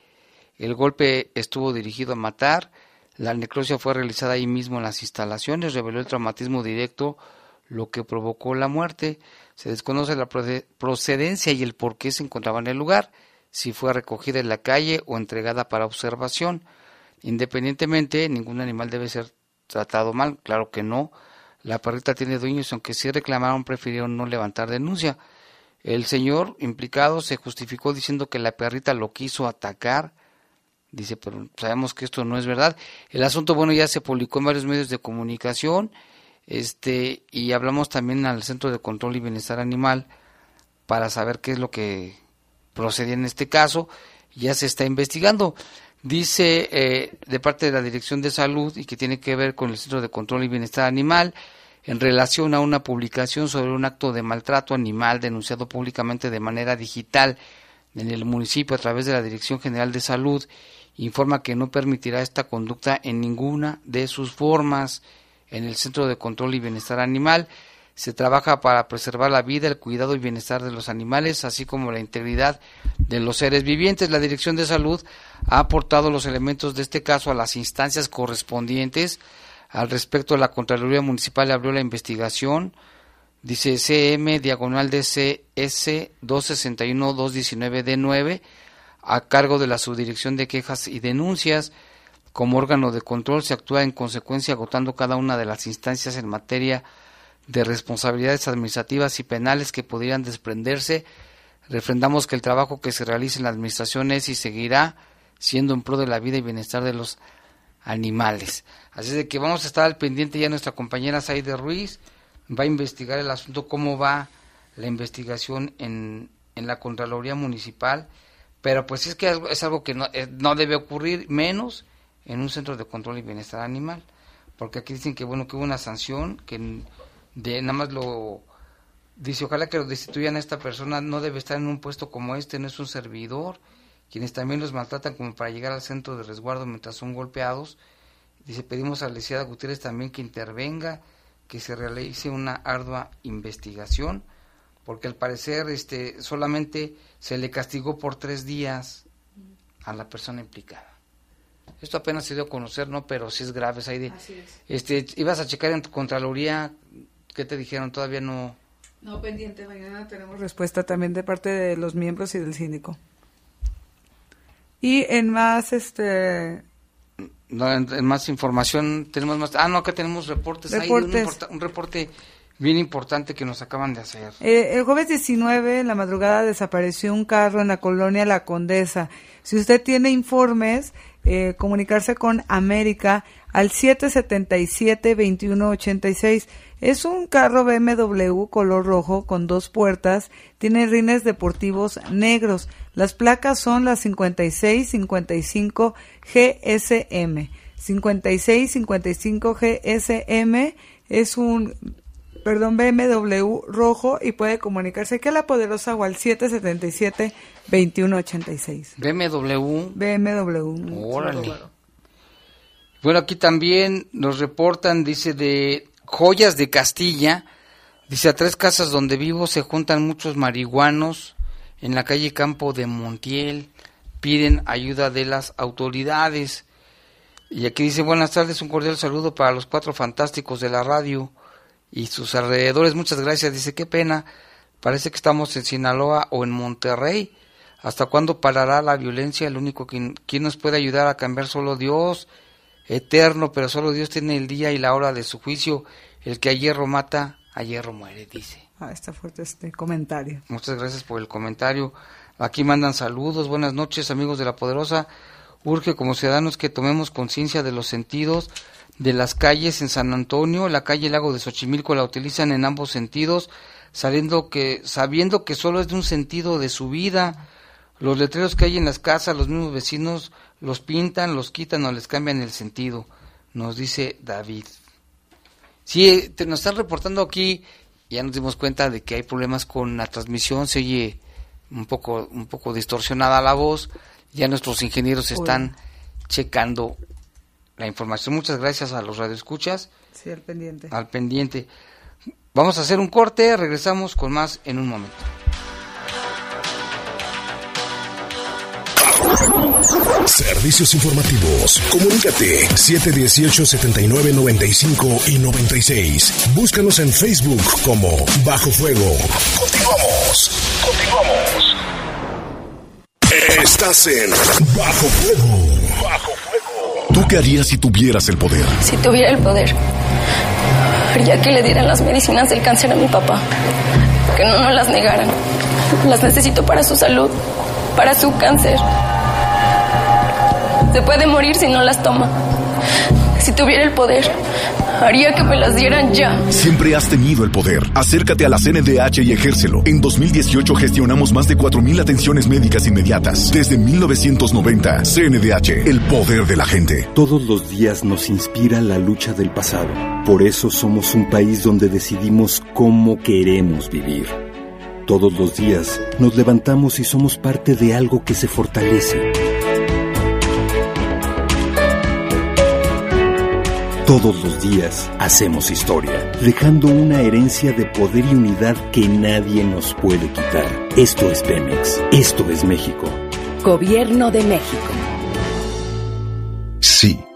El golpe estuvo dirigido a matar, la necrosia fue realizada ahí mismo en las instalaciones, reveló el traumatismo directo, lo que provocó la muerte. Se desconoce la procedencia y el por qué se encontraba en el lugar, si fue recogida en la calle o entregada para observación. Independientemente, ningún animal debe ser tratado mal, claro que no. La perrita tiene dueños, aunque sí reclamaron, prefirieron no levantar denuncia. El señor implicado se justificó diciendo que la perrita lo quiso atacar Dice, pero sabemos que esto no es verdad. El asunto, bueno, ya se publicó en varios medios de comunicación, este, y hablamos también al Centro de Control y Bienestar Animal para saber qué es lo que procedía en este caso. Ya se está investigando. Dice eh, de parte de la Dirección de Salud y que tiene que ver con el Centro de Control y Bienestar Animal en relación a una publicación sobre un acto de maltrato animal denunciado públicamente de manera digital en el municipio a través de la Dirección General de Salud informa que no permitirá esta conducta en ninguna de sus formas. En el Centro de Control y Bienestar Animal se trabaja para preservar la vida, el cuidado y bienestar de los animales, así como la integridad de los seres vivientes. La Dirección de Salud ha aportado los elementos de este caso a las instancias correspondientes. Al respecto, la Contraloría Municipal abrió la investigación. Dice CM diagonal de CS 261 219 D9 a cargo de la Subdirección de Quejas y Denuncias. Como órgano de control se actúa en consecuencia agotando cada una de las instancias en materia de responsabilidades administrativas y penales que pudieran desprenderse. Refrendamos que el trabajo que se realiza en la administración es y seguirá siendo en pro de la vida y bienestar de los animales. Así de que vamos a estar al pendiente ya nuestra compañera Saide Ruiz va a investigar el asunto, cómo va la investigación en, en la Contraloría Municipal, pero pues es que es algo que no, eh, no debe ocurrir menos en un centro de control y bienestar animal, porque aquí dicen que bueno que hubo una sanción que de nada más lo dice ojalá que lo destituyan a esta persona no debe estar en un puesto como este no es un servidor quienes también los maltratan como para llegar al centro de resguardo mientras son golpeados dice pedimos a la licenciada Gutiérrez también que intervenga que se realice una ardua investigación porque al parecer este solamente se le castigó por tres días a la persona implicada esto apenas se dio a conocer, ¿no? Pero sí es grave, Saidi. Así es. Este, ibas a checar en tu Contraloría, ¿qué te dijeron? Todavía no... No, pendiente, mañana tenemos respuesta también de parte de los miembros y del síndico. Y en más, este... No, en, más información tenemos más... Ah, no, acá tenemos reportes. reportes. un, un reporte bien importante que nos acaban de hacer. Eh, el jueves 19, en la madrugada, desapareció un carro en la colonia La Condesa. Si usted tiene informes, eh, comunicarse con América al 777-2186. Es un carro BMW color rojo con dos puertas, tiene rines deportivos negros. Las placas son las 5655 GSM. 5655 GSM es un perdón, BMW rojo y puede comunicarse a la poderosa o al 777-2186. BMW. BMW. Órale. Bueno, aquí también nos reportan, dice, de joyas de Castilla. Dice, a tres casas donde vivo se juntan muchos marihuanos en la calle Campo de Montiel. Piden ayuda de las autoridades. Y aquí dice, buenas tardes, un cordial saludo para los cuatro fantásticos de la radio y sus alrededores. Muchas gracias. Dice, qué pena. Parece que estamos en Sinaloa o en Monterrey. ¿Hasta cuándo parará la violencia? El único quien, quien nos puede ayudar a cambiar solo Dios, eterno, pero solo Dios tiene el día y la hora de su juicio. El que a hierro mata, a hierro muere, dice. Ah, está fuerte este comentario. Muchas gracias por el comentario. Aquí mandan saludos. Buenas noches, amigos de la Poderosa. Urge como ciudadanos que tomemos conciencia de los sentidos de las calles en San Antonio, la calle Lago de Xochimilco la utilizan en ambos sentidos, sabiendo que, sabiendo que solo es de un sentido de su vida. Los letreros que hay en las casas, los mismos vecinos los pintan, los quitan o les cambian el sentido, nos dice David. Sí, te, nos están reportando aquí, ya nos dimos cuenta de que hay problemas con la transmisión, se oye un poco, un poco distorsionada la voz, ya nuestros ingenieros están checando la información. Muchas gracias a los radioescuchas. Sí, al pendiente. Al pendiente. Vamos a hacer un corte, regresamos con más en un momento. Servicios informativos. Comunícate 718-7995 y 96. Búscanos en Facebook como Bajo Fuego. Continuamos. Continuamos. Estás en Bajo Fuego. Bajo ¿Tú qué harías si tuvieras el poder? Si tuviera el poder, haría que le dieran las medicinas del cáncer a mi papá. Que no nos las negaran. Las necesito para su salud, para su cáncer. Se puede morir si no las toma. Si tuviera el poder, haría que me las dieran ya. Siempre has tenido el poder. Acércate a la CNDH y ejércelo. En 2018 gestionamos más de 4.000 atenciones médicas inmediatas. Desde 1990, CNDH, el poder de la gente. Todos los días nos inspira la lucha del pasado. Por eso somos un país donde decidimos cómo queremos vivir. Todos los días nos levantamos y somos parte de algo que se fortalece Todos los días hacemos historia, dejando una herencia de poder y unidad que nadie nos puede quitar. Esto es Pemex, esto es México. Gobierno de México. Sí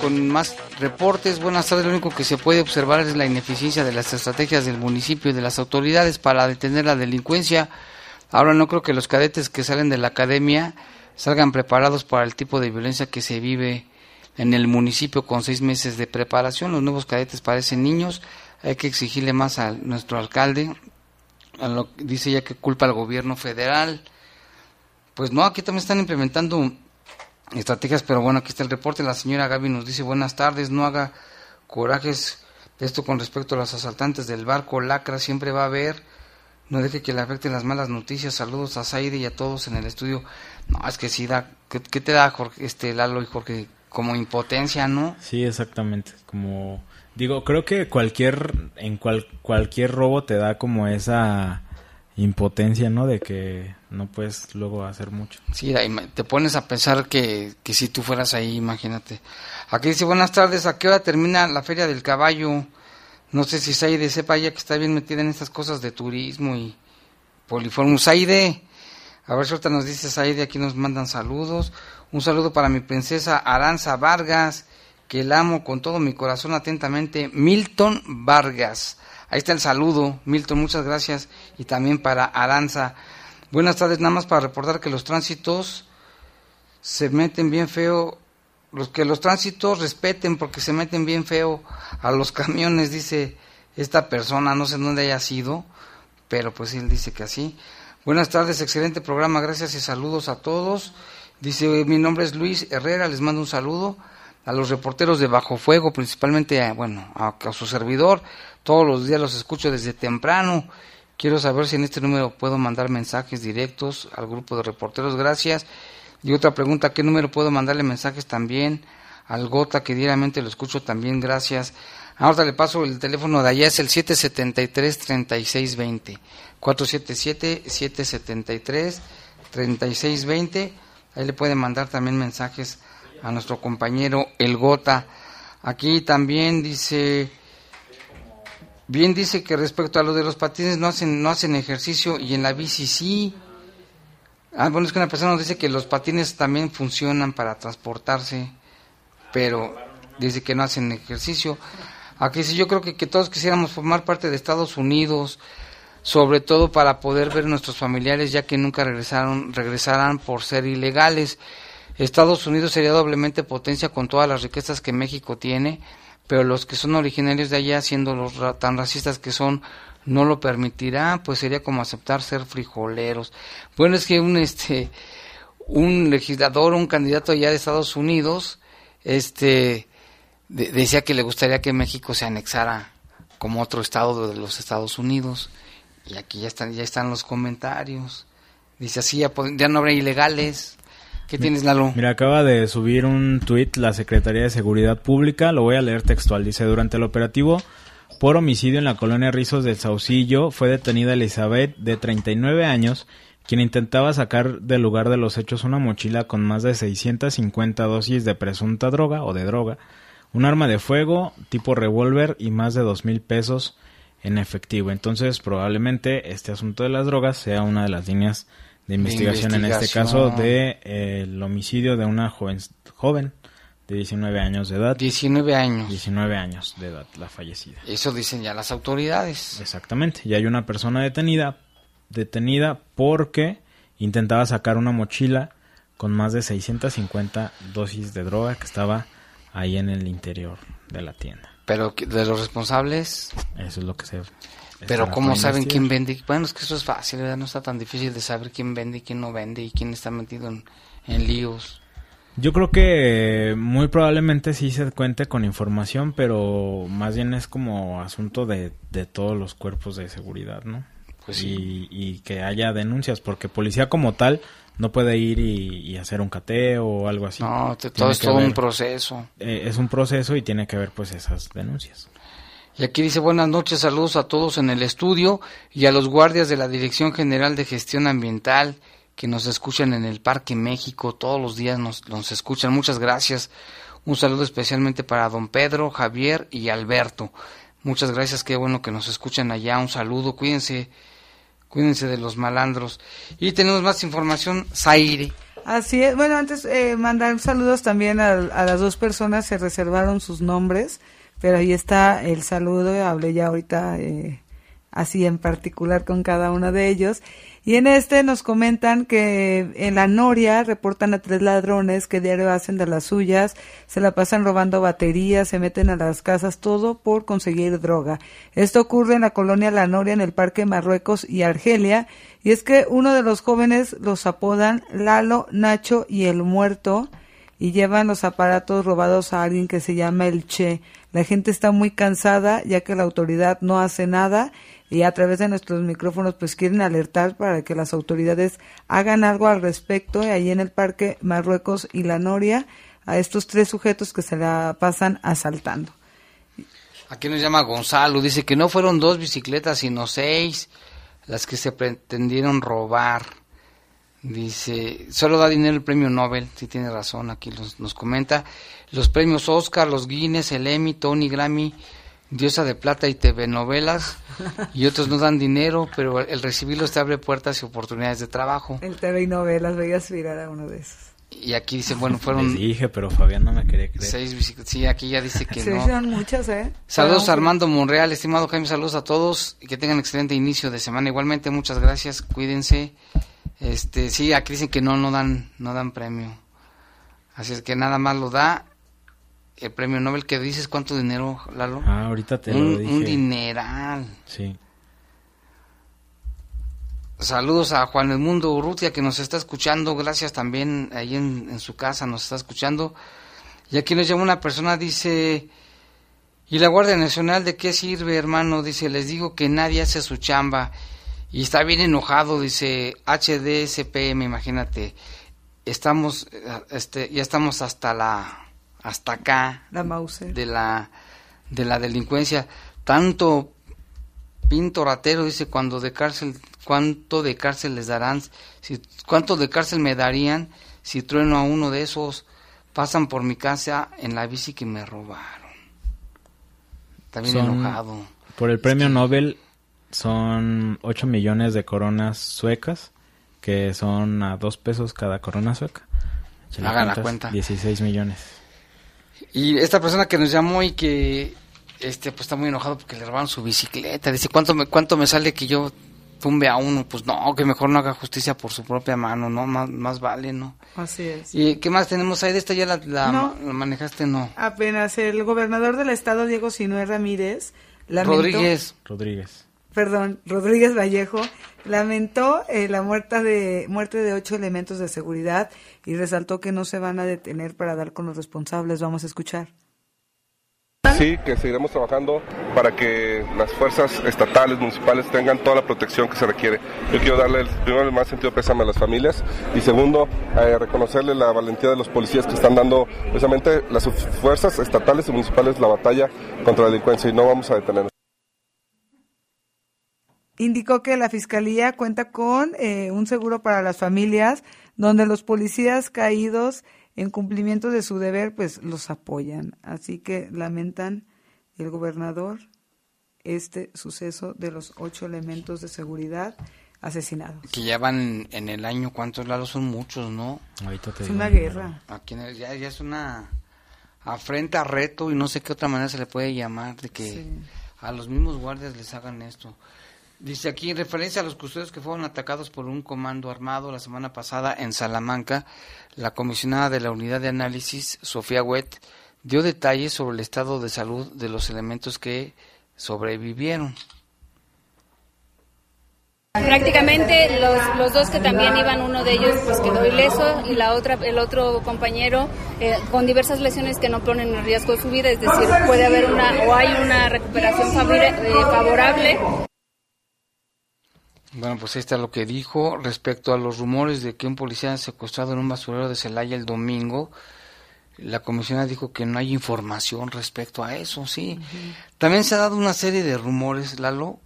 Con más reportes. Buenas tardes. Lo único que se puede observar es la ineficiencia de las estrategias del municipio y de las autoridades para detener la delincuencia. Ahora no creo que los cadetes que salen de la academia salgan preparados para el tipo de violencia que se vive en el municipio con seis meses de preparación. Los nuevos cadetes parecen niños. Hay que exigirle más a nuestro alcalde. A lo, dice ya que culpa al gobierno federal. Pues no, aquí también están implementando estrategias, pero bueno, aquí está el reporte. La señora Gaby nos dice buenas tardes, no haga corajes. Esto con respecto a los asaltantes del barco Lacra siempre va a haber. No deje que le afecten las malas noticias. Saludos a Saide y a todos en el estudio. No, es que sí da. ¿Qué, te da, Jorge, este Lalo y Jorge? Como impotencia, ¿no? Sí, exactamente. Como digo, creo que cualquier en cual, cualquier robo te da como esa impotencia, ¿no? De que no puedes luego hacer mucho. Sí, te pones a pensar que, que si tú fueras ahí, imagínate. Aquí dice, buenas tardes, ¿a qué hora termina la Feria del Caballo? No sé si Saide sepa ya que está bien metida en estas cosas de turismo y poliformo. Saide, a ver si ahorita nos dice Saide, aquí nos mandan saludos. Un saludo para mi princesa Aranza Vargas, que la amo con todo mi corazón atentamente, Milton Vargas. Ahí está el saludo, Milton, muchas gracias. Y también para Aranza. Buenas tardes, nada más para reportar que los tránsitos se meten bien feo, los que los tránsitos respeten porque se meten bien feo a los camiones, dice esta persona, no sé dónde haya sido, pero pues él dice que así. Buenas tardes, excelente programa, gracias y saludos a todos. Dice, mi nombre es Luis Herrera, les mando un saludo a los reporteros de Bajo Fuego, principalmente, bueno, a, a su servidor. Todos los días los escucho desde temprano. Quiero saber si en este número puedo mandar mensajes directos al grupo de reporteros. Gracias. Y otra pregunta, ¿qué número puedo mandarle mensajes también al Gota que diariamente lo escucho también? Gracias. Ahora le paso el teléfono de allá, es el 773-3620. 477-773-3620. Ahí le pueden mandar también mensajes a nuestro compañero El Gota. Aquí también dice, bien dice que respecto a lo de los patines no hacen, no hacen ejercicio y en la bici sí. Ah, bueno, es que una persona nos dice que los patines también funcionan para transportarse, pero dice que no hacen ejercicio. Aquí sí, yo creo que, que todos quisiéramos formar parte de Estados Unidos, sobre todo para poder ver a nuestros familiares ya que nunca regresaron, regresarán por ser ilegales. Estados Unidos sería doblemente potencia con todas las riquezas que México tiene, pero los que son originarios de allá, siendo los tan racistas que son, no lo permitirá, pues sería como aceptar ser frijoleros. Bueno, es que un este un legislador, un candidato allá de Estados Unidos, este de, decía que le gustaría que México se anexara como otro estado de los Estados Unidos. Y aquí ya están ya están los comentarios. Dice así ya, ya no habrá ilegales. ¿Qué tienes, Lalo? Mira, acaba de subir un tuit la Secretaría de Seguridad Pública, lo voy a leer textual. Dice, durante el operativo por homicidio en la colonia Rizos del Saucillo fue detenida Elizabeth, de 39 años, quien intentaba sacar del lugar de los hechos una mochila con más de 650 dosis de presunta droga o de droga, un arma de fuego tipo revólver y más de dos mil pesos en efectivo. Entonces, probablemente este asunto de las drogas sea una de las líneas de investigación, en este caso de eh, el homicidio de una joven, joven de 19 años de edad. 19 años. 19 años de edad, la fallecida. Eso dicen ya las autoridades. Exactamente. Y hay una persona detenida, detenida porque intentaba sacar una mochila con más de 650 dosis de droga que estaba ahí en el interior de la tienda. Pero de los responsables. Eso es lo que se. Pero ¿cómo saben quién vende? Bueno, es que eso es fácil, ¿verdad? No está tan difícil de saber quién vende y quién no vende y quién está metido en, en líos. Yo creo que muy probablemente sí se cuente con información, pero más bien es como asunto de, de todos los cuerpos de seguridad, ¿no? Pues sí. y, y, que haya denuncias, porque policía como tal no puede ir y, y hacer un cateo o algo así. No, te, todo es todo ver, un proceso. Eh, es un proceso y tiene que ver pues esas denuncias. Y aquí dice buenas noches, saludos a todos en el estudio y a los guardias de la Dirección General de Gestión Ambiental que nos escuchan en el Parque México, todos los días nos, nos escuchan, muchas gracias. Un saludo especialmente para don Pedro, Javier y Alberto. Muchas gracias, qué bueno que nos escuchan allá. Un saludo, cuídense, cuídense de los malandros. Y tenemos más información, Zaire. Así es, bueno, antes eh, mandar saludos también a, a, las dos personas, se reservaron sus nombres, pero ahí está el saludo, hablé ya ahorita eh, así en particular con cada uno de ellos. Y en este nos comentan que en la Noria reportan a tres ladrones que diario hacen de las suyas, se la pasan robando baterías, se meten a las casas, todo por conseguir droga. Esto ocurre en la colonia La Noria, en el Parque Marruecos y Argelia, y es que uno de los jóvenes los apodan Lalo, Nacho y el Muerto, y llevan los aparatos robados a alguien que se llama el Che. La gente está muy cansada ya que la autoridad no hace nada y a través de nuestros micrófonos pues quieren alertar para que las autoridades hagan algo al respecto ahí en el parque Marruecos y la Noria a estos tres sujetos que se la pasan asaltando. Aquí nos llama Gonzalo, dice que no fueron dos bicicletas sino seis las que se pretendieron robar. Dice, solo da dinero el premio Nobel, si tiene razón, aquí los, nos comenta. Los premios Oscar, los Guinness, el Emmy, Tony, Grammy, Diosa de Plata y TV Novelas, y otros no dan dinero, pero el recibirlos te abre puertas y oportunidades de trabajo. El TV y Novelas, voy a aspirar a uno de esos. Y aquí dice, bueno, fueron... Les dije, pero Fabián no me quería creer. Seis bicicletas, sí, aquí ya dice que Se no. hicieron muchas, ¿eh? Saludos a Armando Monreal, estimado Jaime, saludos a todos y que tengan excelente inicio de semana. Igualmente, muchas gracias, cuídense. Este, sí, aquí dicen que no, no dan, no dan premio. Así es que nada más lo da el premio Nobel que dices cuánto dinero, Lalo. Ah, ahorita te un, lo dije. Un dineral. Sí. Saludos a Juan Edmundo Urrutia que nos está escuchando. Gracias también ahí en, en, su casa nos está escuchando. Y aquí nos llama una persona, dice, ¿y la Guardia Nacional de qué sirve, hermano? Dice, les digo que nadie hace su chamba. Y está bien enojado, dice HDSPM, imagínate. Estamos, este, ya estamos hasta la, hasta acá. La Mauser. De la, de la delincuencia. Tanto pinto ratero, dice, cuando de cárcel, cuánto de cárcel les darán, si, cuánto de cárcel me darían si trueno a uno de esos, pasan por mi casa en la bici que me robaron. Está bien Son, enojado. Por el premio es que... Nobel son 8 millones de coronas suecas, que son a 2 pesos cada corona sueca. Hagan la cuenta. 16 millones. Y esta persona que nos llamó y que este pues está muy enojado porque le robaron su bicicleta, dice, "¿Cuánto me cuánto me sale que yo tumbe a uno?" Pues no, que mejor no haga justicia por su propia mano, no, más más vale, ¿no? Así es. ¿Y qué más tenemos ahí de esta ya la, la, no, la manejaste no? Apenas el gobernador del estado Diego Sinué Ramírez lamentó, Rodríguez Rodríguez perdón, Rodríguez Vallejo, lamentó eh, la muerte de, muerte de ocho elementos de seguridad y resaltó que no se van a detener para dar con los responsables. Vamos a escuchar. Sí, que seguiremos trabajando para que las fuerzas estatales, municipales tengan toda la protección que se requiere. Yo quiero darle el, primero el más sentido pésame a las familias y segundo, eh, reconocerle la valentía de los policías que están dando precisamente las fuerzas estatales y municipales la batalla contra la delincuencia y no vamos a detenernos. Indicó que la Fiscalía cuenta con eh, un seguro para las familias donde los policías caídos en cumplimiento de su deber pues los apoyan. Así que lamentan el gobernador este suceso de los ocho elementos de seguridad asesinados. Que ya van en el año, ¿cuántos lados son muchos, no? es una guerra. Aquí en el, ya, ya, es una afrenta, reto y no sé qué otra manera se le puede llamar de que a los mismos guardias les hagan esto. Dice aquí, en referencia a los custodios que fueron atacados por un comando armado la semana pasada en Salamanca, la comisionada de la unidad de análisis, Sofía Wett, dio detalles sobre el estado de salud de los elementos que sobrevivieron. Prácticamente los, los, dos que también iban, uno de ellos pues quedó ileso y la otra, el otro compañero eh, con diversas lesiones que no ponen en riesgo su vida, es decir, puede haber una o hay una recuperación eh, favorable. Bueno, pues ahí está lo que dijo respecto a los rumores de que un policía secuestrado en un basurero de Celaya el domingo. La comisionada dijo que no hay información respecto a eso, sí. También se ha dado una serie de rumores, Lalo,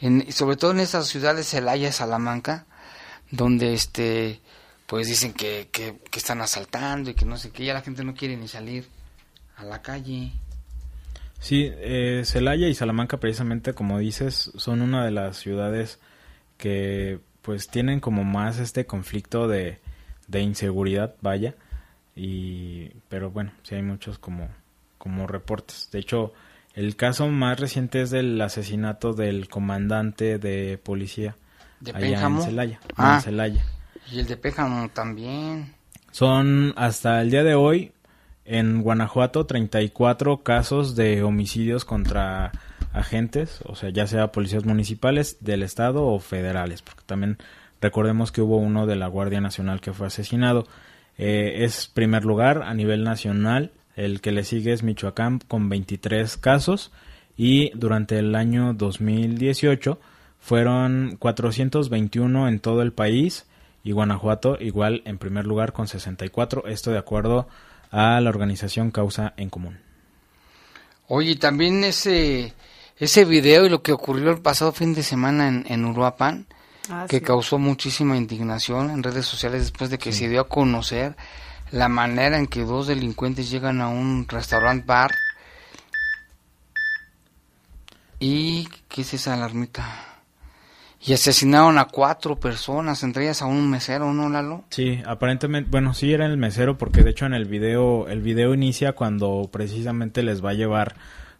en, sobre todo en esas ciudades Celaya, Salamanca, donde este, pues dicen que, que, que, están asaltando y que no sé qué, ya la gente no quiere ni salir a la calle. Sí, eh, Celaya y Salamanca precisamente, como dices, son una de las ciudades que pues tienen como más este conflicto de, de inseguridad, vaya, y pero bueno, sí hay muchos como, como reportes. De hecho, el caso más reciente es del asesinato del comandante de policía ¿De allá en Celaya, ah, en Celaya. Y el de Pénjamo también. Son hasta el día de hoy en Guanajuato 34 casos de homicidios contra agentes, o sea, ya sea policías municipales del estado o federales, porque también recordemos que hubo uno de la Guardia Nacional que fue asesinado. Eh, es primer lugar a nivel nacional, el que le sigue es Michoacán con 23 casos y durante el año 2018 fueron 421 en todo el país y Guanajuato igual en primer lugar con 64, esto de acuerdo a la organización Causa en Común. Oye, también ese ese video y lo que ocurrió el pasado fin de semana en, en Uruapan, ah, que causó muchísima indignación en redes sociales después de que se dio a conocer la manera en que dos delincuentes llegan a un restaurant bar y ¿qué es esa alarmita? Y asesinaron a cuatro personas, entre ellas a un mesero, ¿no, Lalo? Sí, aparentemente, bueno, sí era el mesero porque de hecho en el video, el video inicia cuando precisamente les va a llevar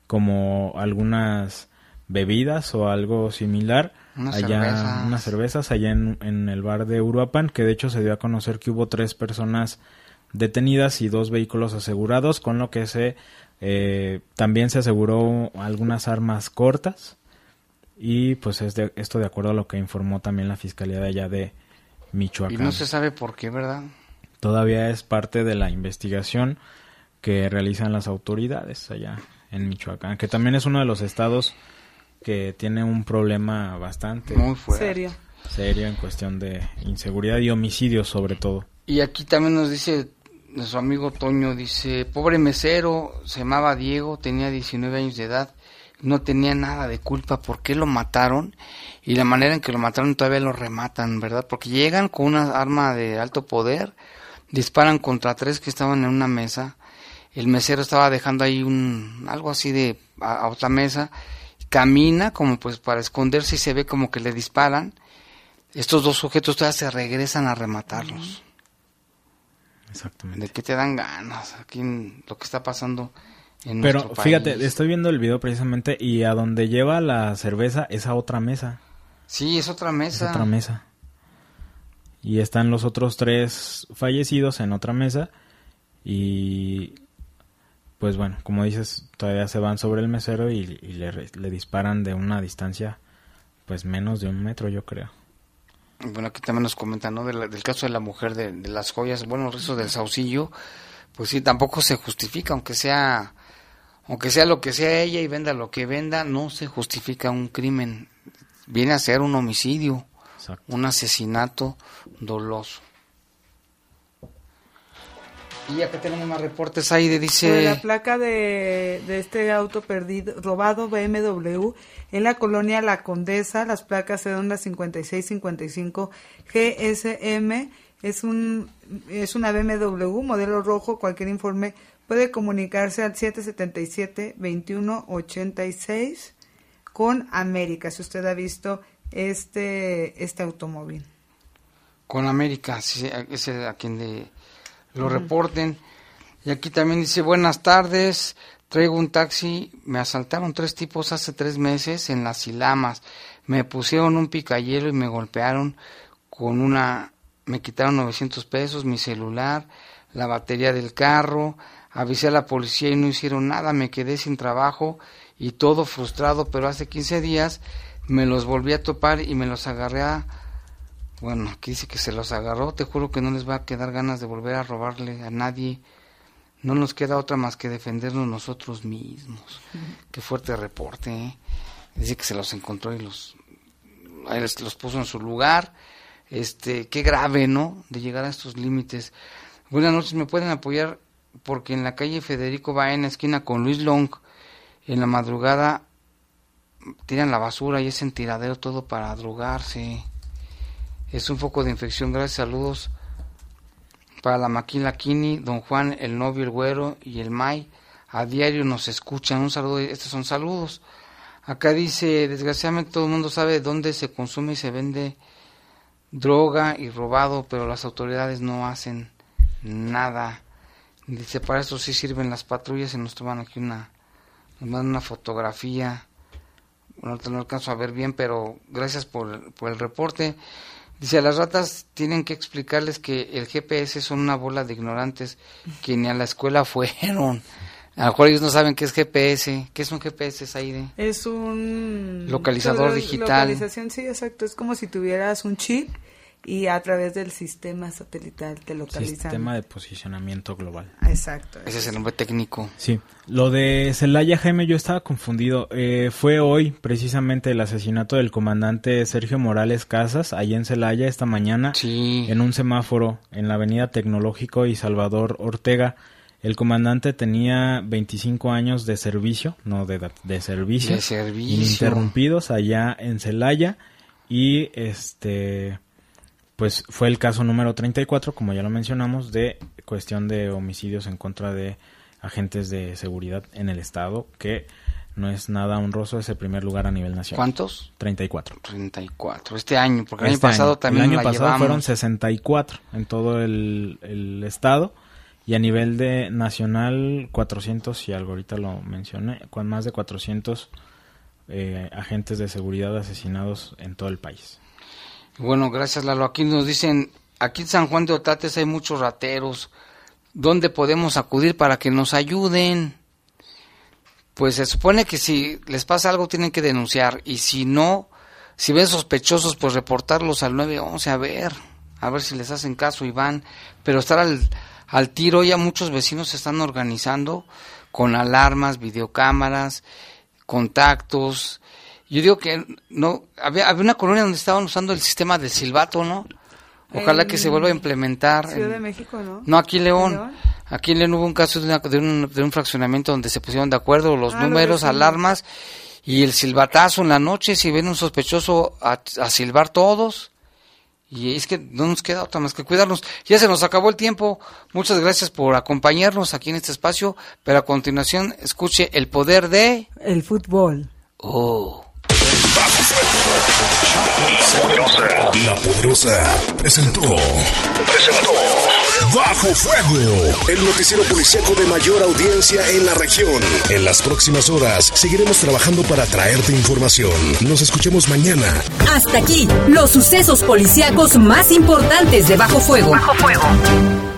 como algunas bebidas o algo similar allá unas cervezas allá en, en, el bar de Uruapan que de hecho se dio a conocer que hubo tres personas detenidas y dos vehículos asegurados con lo que se eh, también se aseguró algunas armas cortas. Y pues es de, esto de acuerdo a lo que informó también la fiscalía de allá de Michoacán. Y no se sabe por qué verdad todavía es parte de la investigación que realizan las autoridades allá en Michoacán, que también es uno de los estados que tiene un problema bastante serio. serio en cuestión de inseguridad y homicidios sobre todo. Y aquí también nos dice nuestro amigo Toño, dice, pobre mesero, se llamaba Diego, tenía 19 años de edad, no tenía nada de culpa, ¿por qué lo mataron? Y la manera en que lo mataron todavía lo rematan, ¿verdad? Porque llegan con una arma de alto poder, disparan contra tres que estaban en una mesa, el mesero estaba dejando ahí un algo así de a, otra mesa, camina como pues para esconderse y se ve como que le disparan. Estos dos sujetos todavía se regresan a rematarlos. Exactamente. ¿De qué te dan ganas? Aquí lo que está pasando en Pero nuestro fíjate, estoy viendo el video precisamente y a donde lleva la cerveza es a otra mesa. Sí, es otra mesa. Es otra mesa. Y están los otros tres fallecidos en otra mesa y pues bueno, como dices, todavía se van sobre el mesero y, le, le, disparan de una distancia, pues menos de un metro, yo creo. Bueno, aquí también nos comentan, ¿no? Del, del caso de la mujer de, de las joyas, bueno, eso del saucillo, pues sí, tampoco se justifica, aunque sea, aunque sea lo que sea ella y venda lo que venda, no se justifica un crimen. Viene a ser un homicidio, un asesinato doloso. Y acá tenemos más reportes ahí de dice... Sobre la placa de, de este auto perdido, robado BMW en la colonia La Condesa, las placas redondas 5655 GSM, es un es una BMW modelo rojo, cualquier informe puede comunicarse al 777-2186 con América, si usted ha visto este, este automóvil. Con América, sí, es a quien le, lo reporten. Y aquí también dice, buenas tardes, traigo un taxi, me asaltaron tres tipos hace tres meses en las Silamas, me pusieron un picayelo y me golpearon con una, me quitaron 900 pesos, mi celular, la batería del carro, avisé a la policía y no hicieron nada, me quedé sin trabajo y todo frustrado, pero hace 15 días me los volví a topar y me los agarré a... Bueno, aquí dice que se los agarró, te juro que no les va a quedar ganas de volver a robarle a nadie. No nos queda otra más que defendernos nosotros mismos. Qué fuerte reporte, ¿eh? Dice que se los encontró y los, los puso en su lugar. Este, qué grave, ¿no? De llegar a estos límites. Buenas noches, ¿me pueden apoyar? Porque en la calle Federico va en la esquina con Luis Long, en la madrugada tiran la basura y es en tiradero todo para drogarse. Es un foco de infección. Gracias, saludos para la Maquila Kini, don Juan, el novio, el güero y el May. A diario nos escuchan. Un saludo, estos son saludos. Acá dice, desgraciadamente todo el mundo sabe dónde se consume y se vende droga y robado, pero las autoridades no hacen nada. Dice, para eso sí sirven las patrullas y nos toman aquí una, nos mandan una fotografía no lo alcanzo a ver bien, pero gracias por, por, el reporte. Dice, a las ratas tienen que explicarles que el GPS son una bola de ignorantes que ni a la escuela fueron. A lo mejor ellos no saben qué es GPS. ¿Qué es un GPS, Aire? Es un... Localizador digital. Localización, sí, exacto. Es como si tuvieras un chip y a través del sistema satelital te localizan. Sistema de posicionamiento global. Exacto. Ese es el nombre técnico. Sí. Lo de Celaya Jaime yo estaba confundido. Eh, fue hoy precisamente el asesinato del comandante Sergio Morales Casas, ahí en Celaya esta mañana, sí. en un semáforo en la avenida Tecnológico y Salvador Ortega. El comandante tenía 25 años de servicio, no de edad, de servicio. De servicio. Ininterrumpidos allá en Celaya y este pues fue el caso número 34, como ya lo mencionamos, de cuestión de homicidios en contra de agentes de seguridad en el estado, que no es nada honroso, es el primer lugar a nivel nacional. ¿Cuántos? 34. 34. Este año, porque el año pasado también El año la pasado llevamos. fueron 64 en todo el, el estado y a nivel de nacional 400 y algo ahorita lo mencioné, con más de 400 eh, agentes de seguridad asesinados en todo el país. Bueno, gracias Lalo. Aquí nos dicen, aquí en San Juan de Otates hay muchos rateros. ¿Dónde podemos acudir para que nos ayuden? Pues se supone que si les pasa algo tienen que denunciar y si no, si ven sospechosos, pues reportarlos al 911 a ver, a ver si les hacen caso y van. Pero estar al, al tiro, ya muchos vecinos se están organizando con alarmas, videocámaras, contactos. Yo digo que no había, había una colonia donde estaban usando el sistema del silbato, ¿no? Ojalá En que se vuelva a implementar. Ciudad en- de México, ¿no? No, aquí en León. Aquí en León hubo un caso de, una- de un, de un fraccionamiento donde se pusieron de acuerdo los Ah, números, alarmas y el silbatazo en la noche. Si ven un sospechoso a, a silbar todos. Y es que no nos queda otra más que cuidarnos. Ya se nos acabó el tiempo. Muchas gracias por acompañarnos aquí en este espacio. Pero a continuación, escuche el poder de. El fútbol. Oh. La Poderosa presentó. Presentó. Bajo Fuego, el noticiero policíaco de mayor audiencia en la región. En las próximas horas seguiremos trabajando para traerte información. Nos escuchemos mañana. Hasta aquí, los sucesos policíacos más importantes de Bajo Fuego. Bajo Fuego.